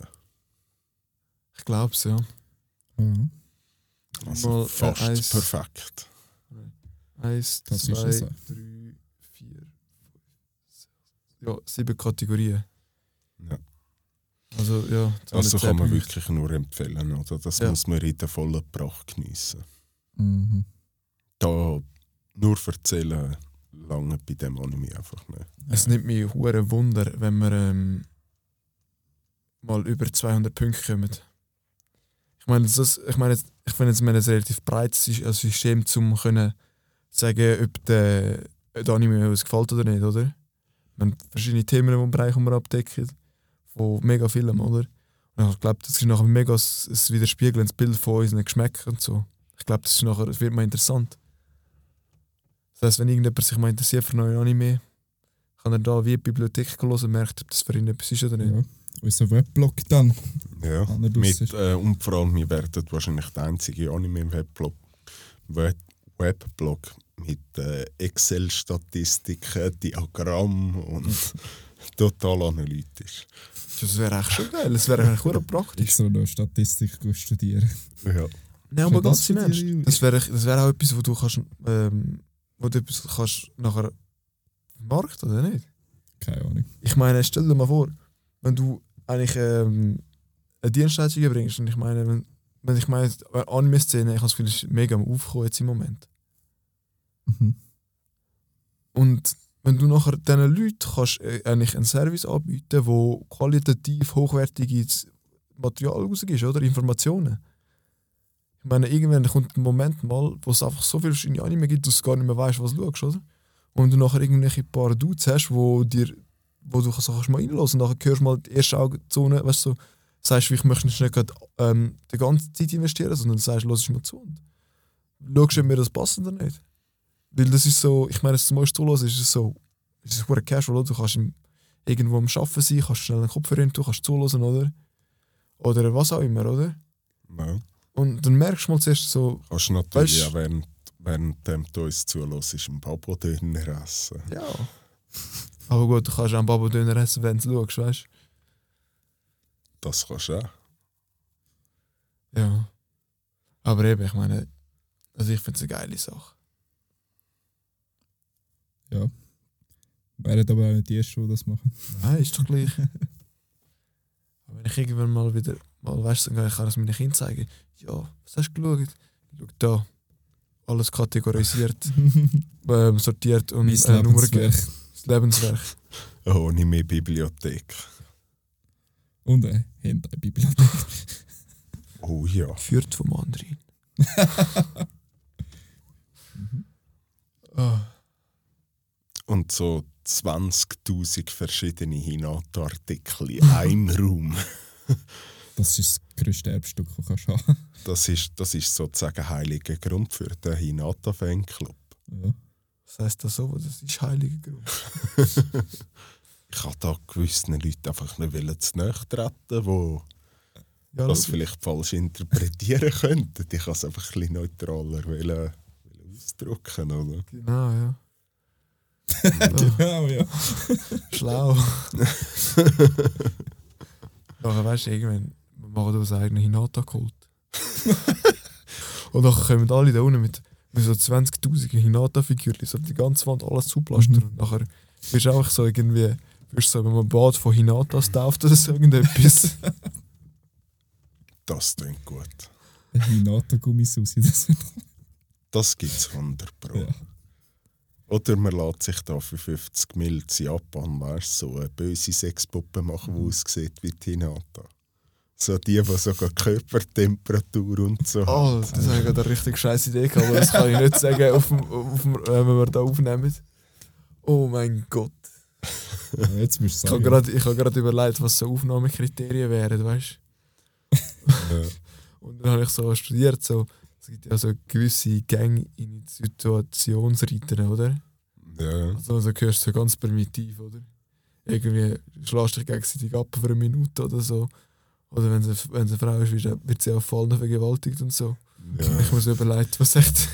Ich glaube es, ja. Ja. Also Mal, äh, fast eins- perfekt. Eins, Das ist zwei, es, ja. drei, vier, fünf. Ja, sieben Kategorien. Ja. Also ja, Also 210 kann man Punkte. wirklich nur empfehlen. Oder? Das Ja. muss man in der vollen Pracht geniessen. Mhm. Da nur erzählen lange bei dem Anime einfach nicht. Es nimmt mich hure Wunder, wenn wir ähm, mal über 200 Punkte kommen. Ich meine, das, ich meine, ich finde jetzt wir haben ein relativ breites also System, um können sagen, ob der, der Anime uns gefällt oder nicht, oder? Wir haben verschiedene Themen im Bereich, die wir abdecken, von mega Filmen, oder? Und ich glaube, das ist nachher mega ein widerspiegelndes Bild von unseren Geschmäckern und so. Ich glaube, das, ist nachher, das wird mal interessant. Das heisst, wenn irgendjemand sich mal interessiert für neue Anime, kann er da wie die Bibliothek hören und merkt, ob das für ihn etwas ist oder nicht. Ja. Unser Weblog dann. Ja. Mit, äh, und vor allem, wir werden wahrscheinlich der einzige Anime-Webblog Web Webblog mit äh, Excel-Statistiken, Diagramm und total analytisch. Das wäre echt schon geil. Das wäre eigentlich hure praktisch. Extra noch Statistik studieren. Ja. Nein, aber ganz das im Ernst. Das wäre das wäre auch etwas, wo du kannst, ähm, wo du etwas kannst nachher vermarkten, oder nicht? Keine Ahnung. Ich meine, stell dir mal vor, wenn du eigentlich ähm, eine Dienstleistung erbringst, und ich meine, wenn, wenn ich meine, Anime-Szene, ich habe das Gefühl, ist mega am Aufkommen jetzt im Moment. Mhm. Und wenn du nachher diesen Leuten kannst, äh, eigentlich einen Service anbieten wo qualitativ hochwertiges Material rausgibst, oder? Informationen. Ich meine, irgendwann kommt ein Moment mal, wo es einfach so viele verschiedene Anime gibt, dass du gar nicht mehr weißt, was du schaust, oder? Und du nachher irgendwelche paar Dudes hast, wo dir wo du so kannst mal reinlassen und nachher hörst du mal die erste Augenzone, weißt du, so, sagst du, ich möchte nicht gerade ähm, die ganze Zeit investieren, sondern du sagst, lass mal zu und schaust, ob mir das passt oder nicht. Weil das ist so, ich meine, das meiste zuhören ist es so, es ist hure casual, oder? Du kannst im, irgendwo am Arbeiten sein, kannst schnell einen Kopfhörer rein tun, kannst zuhören, oder? Oder was auch immer, oder? Ja. Und dann merkst du mal zuerst so, Kannst du natürlich Weißt- auch während, während dem du uns zulässt, einen Babodöner essen. ja. Aber gut, du kannst auch einen Babadöner essen, wenn du schaust, weißt Das kannst du auch. du? Ja. Aber eben, ich meine, also ich finde es eine geile Sache. Ja. Wären aber auch nicht die Ersten, die das machen. Nein, ist doch gleich. Aber wenn ich irgendwann mal wieder, mal weißt du, dann kann ich das meinen Kindern zeigen. Ja, was hast du geschaut? Schau da. alles kategorisiert, ähm, sortiert und äh, Nummer Lebenswerk. Das Lebenswerk. Ohne mehr Bibliothek. Und eine Hentai-Bibliothek. Oh ja. Geführt vom Andrin. Ah, Und so 20.000 verschiedene Hinata-Artikel in einem Raum. Das ist das grösste Erbstück, das du kannst haben Das ist, das ist sozusagen heiliger Grund für den Hinata-Fanclub. ja. Was heisst das so? Das ist heiliger Grund. Ich habe da gewissen Leuten einfach nicht zu nahe treten, wo Ja, das logisch. vielleicht falsch interpretieren könnten. Ich kann es einfach ein bisschen neutraler wollen, ausdrücken, oder? Genau, ja. Genau, ja. Schlau. Nachher weißt du, irgendwann wir machen uns einen eigenen Hinata-Kult. Und dann kommen alle da unten mit, mit so 20.000 Hinata-Figürchen, so auf die ganze Wand alles zuplastern. Mhm. Und nachher bist du auch so irgendwie, wirst so, wenn man ein Bad von Hinatas tauft oder so irgendetwas. Das klingt gut. Ein Hinata-Gummisusi, das wird Das gibt es 100 Pro. Ja. Oder man lässt sich da für 50 Mil in Japan weißt, so eine böse Sexpuppe machen, die aussieht wie die Hinata. So die, die sogar Körpertemperatur und so Oh, das habe ich gerade eine richtig scheiß Idee gehabt, aber das kann ich nicht sagen, auf dem, auf dem, wenn wir da aufnehmen. Oh mein Gott. Ja, jetzt musst du Ich habe sagen. gerade ich habe gerade überlegt, was so Aufnahmekriterien wären, weißt du? Ja. Und dann habe ich so studiert, so, es gibt ja so gewisse Gänge in Situationsreiter, oder? Ja. Also, also gehörst du so ganz primitiv, oder? Irgendwie schlägst dich gegenseitig ab für eine Minute oder so. Oder wenn es eine Frau ist, wird sie auch fallen vergewaltigt und so. Ja. Ich muss überlegen, was echt,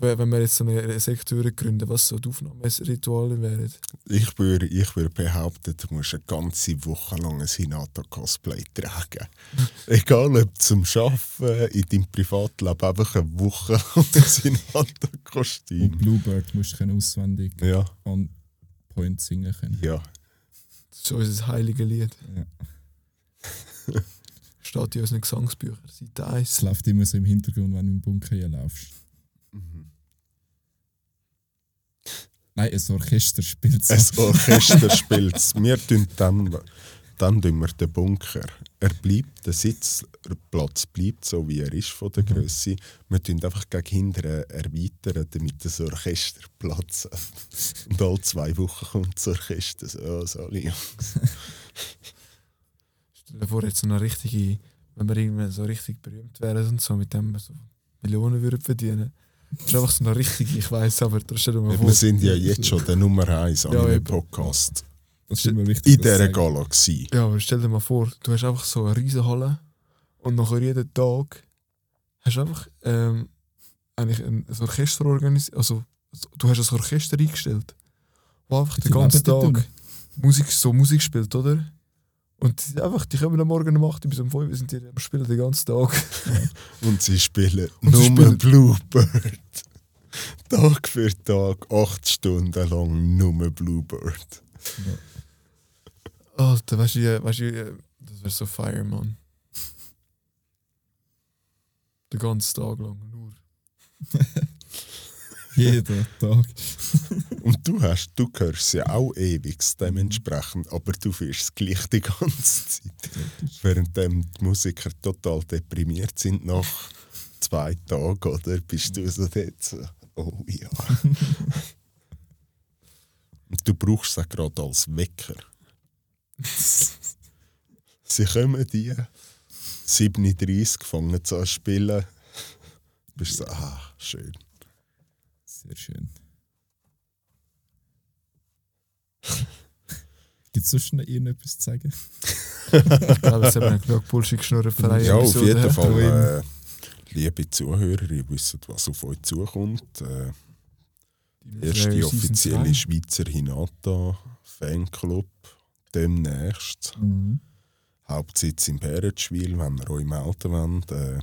wenn wir jetzt so eine Sektor gründen, was so die Aufnahmerituale wären. Ich würde, ich würde behaupten, du musst eine ganze Woche lang ein Hinata-Cosplay tragen. Egal ob zum Arbeiten, in deinem Privatleben, einfach eine Woche lang ein Und Hinata-Kostüm. Bluebird musst du können auswendig Ja, on point singen können. ja. Das ist unser heiliges Lied. Ja. Steht in unseren Gesangsbüchern. Seite Es 1. läuft immer so im Hintergrund, wenn du im Bunker hier laufst. Mhm. Nein, ein Orchester spielt so. Ein Orchester spielt es. Wir tun dann, dann tun wir den Bunker. Er bleibt, der Sitzplatz bleibt so, wie er ist von der Mhm. Größe. Wir tun einfach gegen hinten erweitern, damit das Orchester Platz hat. Und alle zwei Wochen kommt das Orchester. So, oh, sorry. Stell dir vor, jetzt so eine richtige, wenn wir irgendwann so richtig berühmt wären und so, mit dem wir so Millionen würden verdienen. Das ist einfach so eine richtige, ich weiß, aber stell dir mal vor. Wir sind ja jetzt schon der Nummer 1 an Ja, einem. Podcast. Das ist immer wichtig. In dieser. Galaxie. Ja, aber stell dir mal vor, du hast einfach so eine Riesenhalle und nachher jeden Tag hast du einfach ähm, eigentlich ein, ein Orchester organisiert. Also, du hast ein Orchester eingestellt, wo einfach den ganzen Tag Musik, so Musik spielt, oder? Und die, einfach, die kommen am Morgen um 8 Uhr bis um 5 Uhr sind die am Spielen den ganzen Tag. Und sie spielen Und nur sie spielen- Bluebird. Tag für Tag, acht Stunden lang nur Bluebird. Alter, weißt du, weißt du, das wäre so fire, Mann. Den ganzen Tag lang nur. Jeden Tag. Und du hast, du hörst sie auch ewig dementsprechend, aber du fühlst es gleich die ganze Zeit. Währenddem die Musiker total deprimiert sind nach zwei Tagen, oder? Bist du so dort so, oh ja. Und du brauchst es auch gerade als Wecker. Sie kommen die, 37 fangen sie an zu spielen. Du bist so, ah, schön. Sehr schön. Gibt es sonst noch irgendetwas zu sagen? Ich glaube, jetzt haben wir genug Bullshit geschnurrt für eine Ja, auf Episode. jeden Herr Fall, äh, liebe Zuhörer, ihr wisst, was auf euch zukommt. Äh, Die erste Season offizielle. Schweizer Hinata-Fanclub demnächst. Mhm. Hauptsitz in Bärenschwil, wenn ihr euch melden wollt. Äh,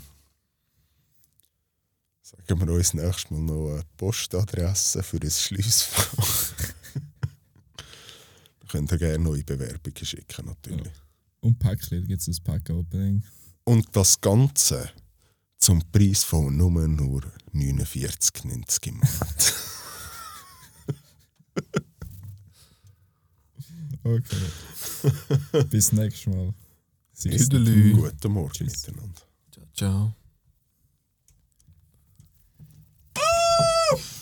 Sagen wir uns nächstes Mal noch eine Postadresse für ein Schliessfach. da könnt ihr gerne neue Bewerbungen schicken, natürlich. Ja. Und Päckchen, gibt es ein Pack-Opening. Und das Ganze zum Preis von nur, nur 49,90 im Monat. okay. Bis nächstes Mal. Tüdelü. Guten Morgen Tschüss. miteinander. Ciao, ciao. Woo!